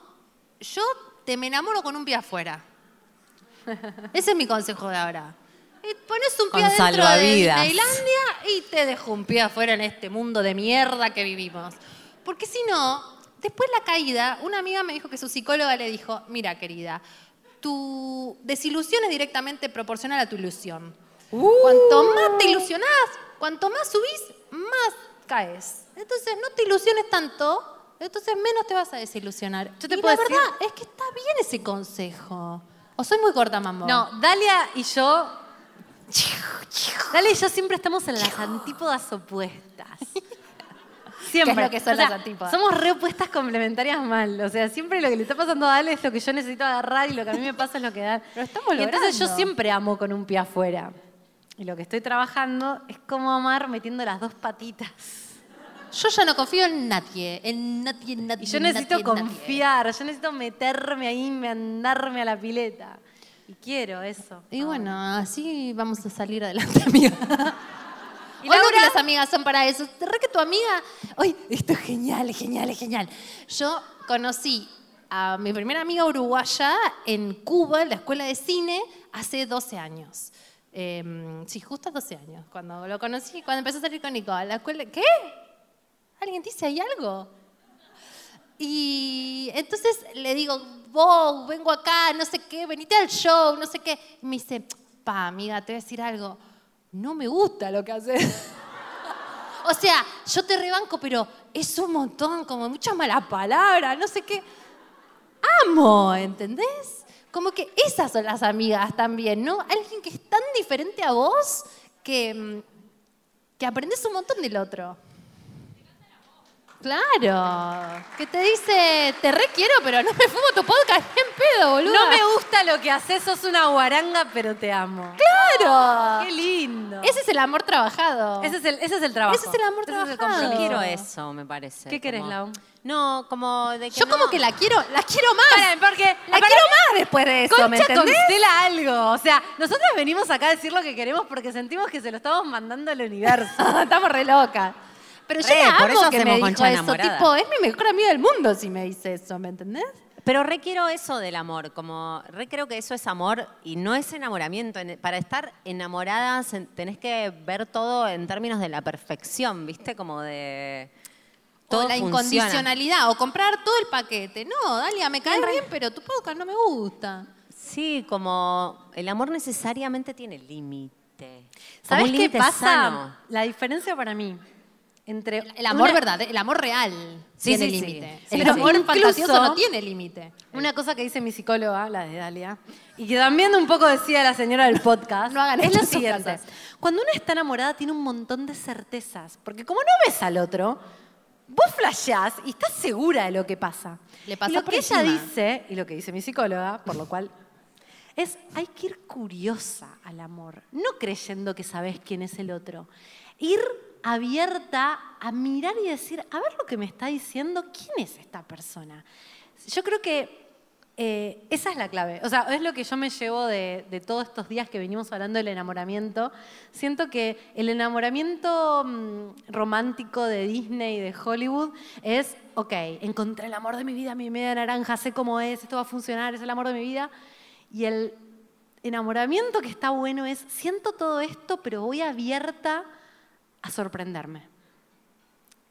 yo te me enamoro con un pie afuera. Ese es mi consejo de ahora. Y pones un pie Con adentro de. Disneylandia y te dejo un pie afuera en este mundo de mierda que vivimos. Porque si no, después la caída, una amiga me dijo que su psicóloga le dijo, mira querida, tu desilusión es directamente proporcional a tu ilusión. Cuanto más te ilusionás, cuanto más subís, más caes. Entonces no te ilusiones tanto, entonces menos te vas a desilusionar. Yo te y puedo la decir- verdad es que está bien ese consejo. O soy muy corta, mambo. No, Dalia y yo. Dalia y yo siempre estamos en las antípodas opuestas. Siempre. ¿Qué es lo que son O sea, las antípodas? Somos re opuestas complementarias mal. O sea, siempre lo que le está pasando a Dalia es lo que yo necesito agarrar y lo que a mí me pasa es lo que da. Lo estamos y entonces yo logrando. siempre amo con un pie afuera. Y lo que estoy trabajando es cómo amar metiendo las dos patitas. Yo ya no confío en nadie, en nadie, en nadie. Y yo necesito nadie, en nadie. confiar, yo necesito meterme ahí, mandarme a la pileta. Y quiero eso. Y bueno, así vamos a salir adelante, amiga. ¿Y Laura? que las amigas son para eso. Te re que tu amiga. Uy, esto es genial, es genial, es genial. Yo conocí a mi primera amiga uruguaya en Cuba, en la escuela de cine, hace 12 años. Eh, sí, justo 12 años. Cuando lo conocí, cuando empecé a salir con Nico. La escuela, ¿Qué? ¿Alguien dice hay algo? Y entonces le digo, vos, vengo acá, no sé qué, venite al show, no sé qué. Y me dice, pa, amiga, te voy a decir algo. No me gusta lo que haces. o sea, yo te rebanco, pero es un montón, como muchas malas palabras, no sé qué. Amo, ¿entendés? Como que esas son las amigas también, ¿no? Alguien que es tan diferente a vos que, mm, que aprendes un montón del otro. Claro. Que te dice, te requiero, pero no me fumo tu podcast ni en pedo, boludo. No me gusta lo que haces, sos una guaranga, pero te amo. ¡Claro! ¡Qué lindo! Ese es el amor trabajado. Ese es el, ese es el trabajo. Ese es el amor Ese es el trabajado. Yo quiero eso, me parece. ¿Qué querés, como- Lau? No, como de que Yo no- como que la quiero, la quiero más. Paren, porque la quiero más después de eso, ¿me Concha entendés? constela algo. O sea, nosotros venimos acá a decir lo que queremos porque sentimos que se lo estamos mandando al universo. Estamos re locas. Pero yo Re, la por eso que me dijo concha eso. enamorada. Tipo, es mi mejor amiga del mundo si me dice eso, ¿me entendés? Pero requiero eso del amor, como re creo que eso es amor y no es enamoramiento. En- Para estar enamoradas en- tenés que ver todo en términos de la perfección, ¿viste? Como de... Todo o la funciona. incondicionalidad, o comprar todo el paquete. No, Dalia, me caen bien, pero tu podcast no me gusta. Sí, como el amor necesariamente tiene límite. ¿Sabes qué pasa? sano. La diferencia para mí entre El amor una- verdadero, el amor real Sí, tiene sí, límite. Sí, el amor fantasioso no tiene límite. Una cosa que dice mi psicóloga, la de Dalia, y que también un poco decía la señora del podcast, No hagan es sus siguiente. casas. Cuando uno está enamorada tiene un montón de certezas, porque como no ves al otro, vos flasheás y estás segura de lo que pasa. Le y lo por que ella dice, y lo que dice mi psicóloga, por lo cual, es hay que ir curiosa al amor, no creyendo que sabes quién es el otro. Ir abierta a mirar y decir, a ver lo que me está diciendo, ¿quién es esta persona? Yo creo que eh, esa es la clave. O sea, es lo que yo me llevo de, todos estos días que venimos hablando del enamoramiento. Siento que el enamoramiento mm, romántico de Disney y de Hollywood es, ok, encontré el amor de mi vida, mi media naranja, sé cómo es, esto va a funcionar, es el amor de mi vida. Y el enamoramiento que está bueno es, siento todo esto, pero voy abierta a sorprenderme.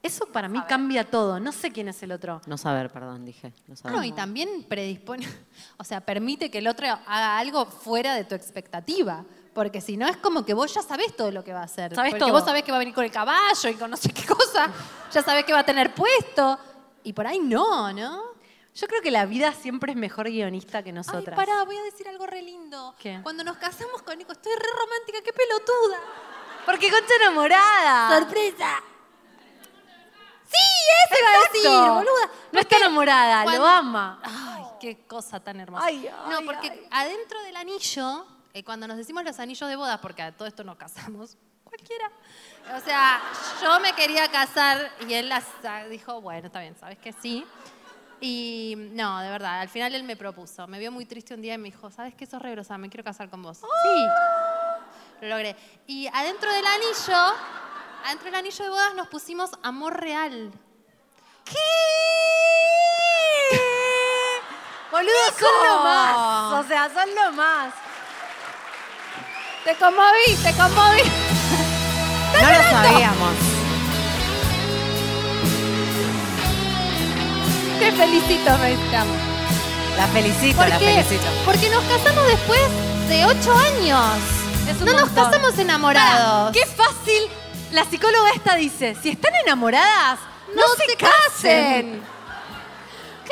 Eso para mí cambia todo. No sé quién es el otro. No saber, perdón, dije. No, saber. No, y también predispone, o sea, permite que el otro haga algo fuera de tu expectativa. Porque si no es como que vos ya sabés todo lo que va a hacer. Sabés Porque todo. vos sabés que va a venir con el caballo y con no sé qué cosa. Ya sabés que va a tener puesto. Y por ahí no, ¿no? Yo creo que la vida siempre es mejor guionista que Ay, nosotras. pará, voy a decir algo re lindo. ¿Qué? Cuando nos casamos con Nico, estoy re romántica, qué pelotuda. Porque Concha enamorada. ¡Sorpresa! ¡Sí! ¡Ese iba a decir, Exacto. boluda! No está enamorada, cuando- lo ama. Ay, qué cosa tan hermosa. Ay, no, ay, porque adentro del anillo, eh, cuando nos decimos los anillos de bodas, porque a todo esto nos casamos, cualquiera. O sea, yo me quería casar y él las- dijo, bueno, está bien, ¿sabes que sí? Y no, de verdad, al final él me propuso. Me vio muy triste un día y me dijo, ¿sabes qué? Sos re grosa, me quiero casar con vos. Sí, lo logré. Y adentro del anillo, adentro del anillo de bodas nos pusimos amor real. Boludo, son lo más. O sea, son lo más. Te conmoví, te conmoví. No lo sabíamos. Te felicito, Meiscam. La felicito, ¿Por la qué? felicito. Porque nos casamos después de ocho años. Es un no nos casamos enamorados. Qué fácil. La psicóloga esta dice, si están enamoradas, no, No se, se casen.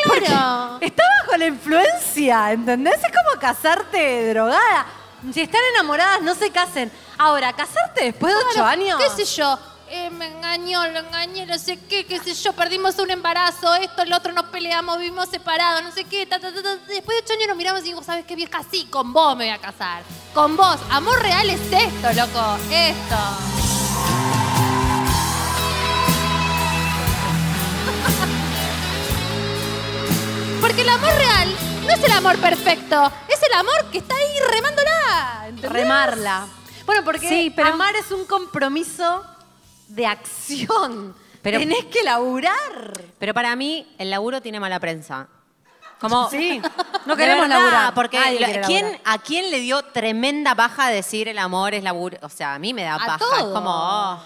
Claro. Está bajo la influencia, ¿entendés? Es como casarte drogada. Si están enamoradas, no se casen. Ahora, casarte después de ocho Claro, años. ¿Qué sé yo? Eh, me engañó, lo engañé, no sé qué, qué sé yo, perdimos un embarazo, esto, el otro, nos peleamos, vivimos separados, no sé qué, ta, ta, ta, ta. Después de ocho años nos miramos y digo, ¿sabes qué vieja? Sí, con vos me voy a casar. Con vos. Amor real es esto, loco. Esto. Porque el amor real no es el amor perfecto, es el amor que está ahí remándola. ¿entendés? Remarla. Bueno, porque Sí, pero- amar es un compromiso de acción. Pero- Tenés que laburar. Pero para mí, el laburo tiene mala prensa. Como, Sí, no queremos verdad, laburar. Porque quiere ¿quién, laburar. ¿a quién le dio tremenda paja decir el amor es laburo? O sea, a mí me da paja. Es como. oh.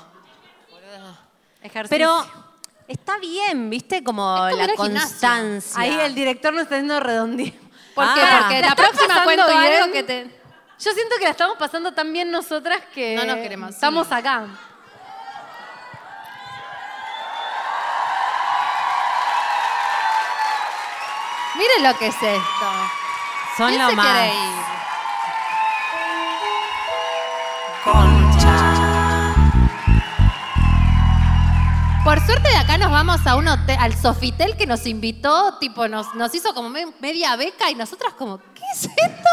Ejercicio. Pero está bien, ¿viste? Como Es como la constancia. Ahí el director nos está diciendo redondío. ¿Por qué? Ah. Porque ¿La próxima cuento bien? algo que te... Yo siento que la estamos pasando tan bien nosotras que No nos queremos, sí. estamos acá. Miren lo que es esto. Son ¿Quién lo se más. quiere ir? Por suerte de acá nos vamos a un hotel, al Sofitel que nos invitó, tipo nos, nos hizo como me- media beca y nosotras como, ¿qué es esto?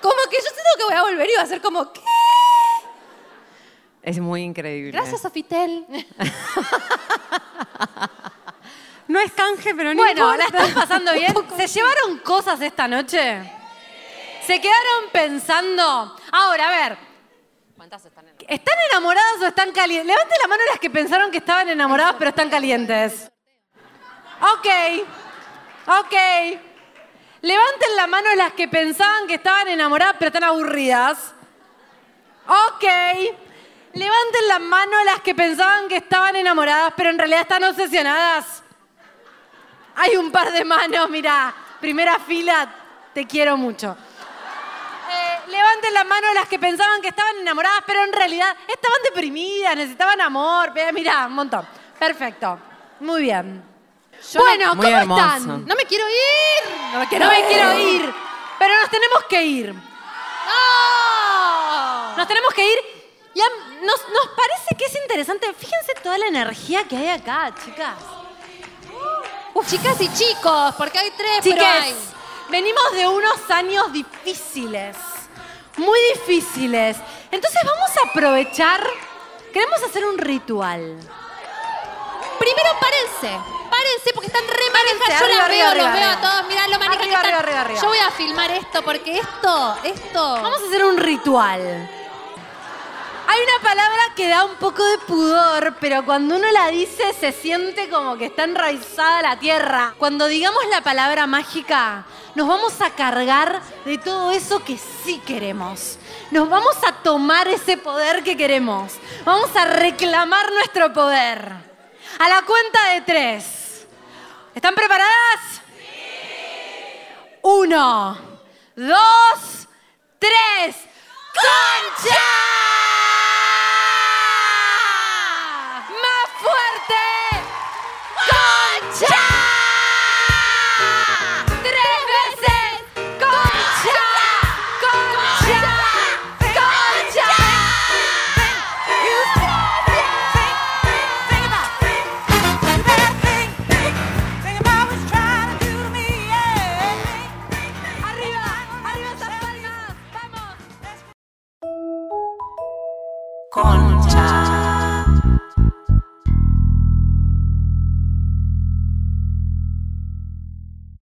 Como que yo siento que voy a volver y va a ser como, ¿qué? Es muy increíble. Gracias Sofitel. No es canje, pero no Bueno, ¿la están pasando bien? ¿Se llevaron cosas esta noche? ¿Se quedaron pensando? Ahora, a ver, ¿Cuántas están en ¿Están enamoradas o están calientes? Levanten la mano las que pensaron que estaban enamoradas pero están calientes. Ok, ok. Levanten la mano las que pensaban que estaban enamoradas pero están aburridas. Ok. Levanten la mano las que pensaban que estaban enamoradas pero en realidad están obsesionadas. Hay un par de manos, mira. Primera fila, te quiero mucho. Eh, levanten la mano las que pensaban que estaban enamoradas, pero en realidad estaban deprimidas, necesitaban amor. Ve, Mira, un montón. Perfecto. Muy bien. bueno, ¿cómo hermoso. están? No me quiero ir. No me quiero no me ir. quiero ir, pero nos tenemos que ir. Nos tenemos que ir. Nos parece que es interesante. Fíjense toda la energía que hay acá, chicas. Chicas y chicos, porque hay tres, pero Chiques, hay. venimos de unos años difíciles, muy difíciles. Entonces vamos a aprovechar, queremos hacer un ritual. Primero párense, párense porque están re manejas. Yo arriba, las veo, arriba, los veo a todos. Mirá lo arriba. Yo voy a filmar esto porque esto, esto. Vamos a hacer un ritual. Hay una palabra que da un poco de pudor, pero cuando uno la dice se siente como que está enraizada la tierra. Cuando digamos la palabra mágica, nos vamos a cargar de todo eso que sí queremos. Nos vamos a tomar ese poder que queremos. Vamos a reclamar nuestro poder. A la cuenta de tres. ¿Están preparadas? Uno, dos, tres. ¡Concha! ¡Más fuerte! ¡Concha! ¡Tres veces! ¡Concha! ¡Concha! ¡Arriba! ¡Arriba esas palmas! ¡Vamos! Con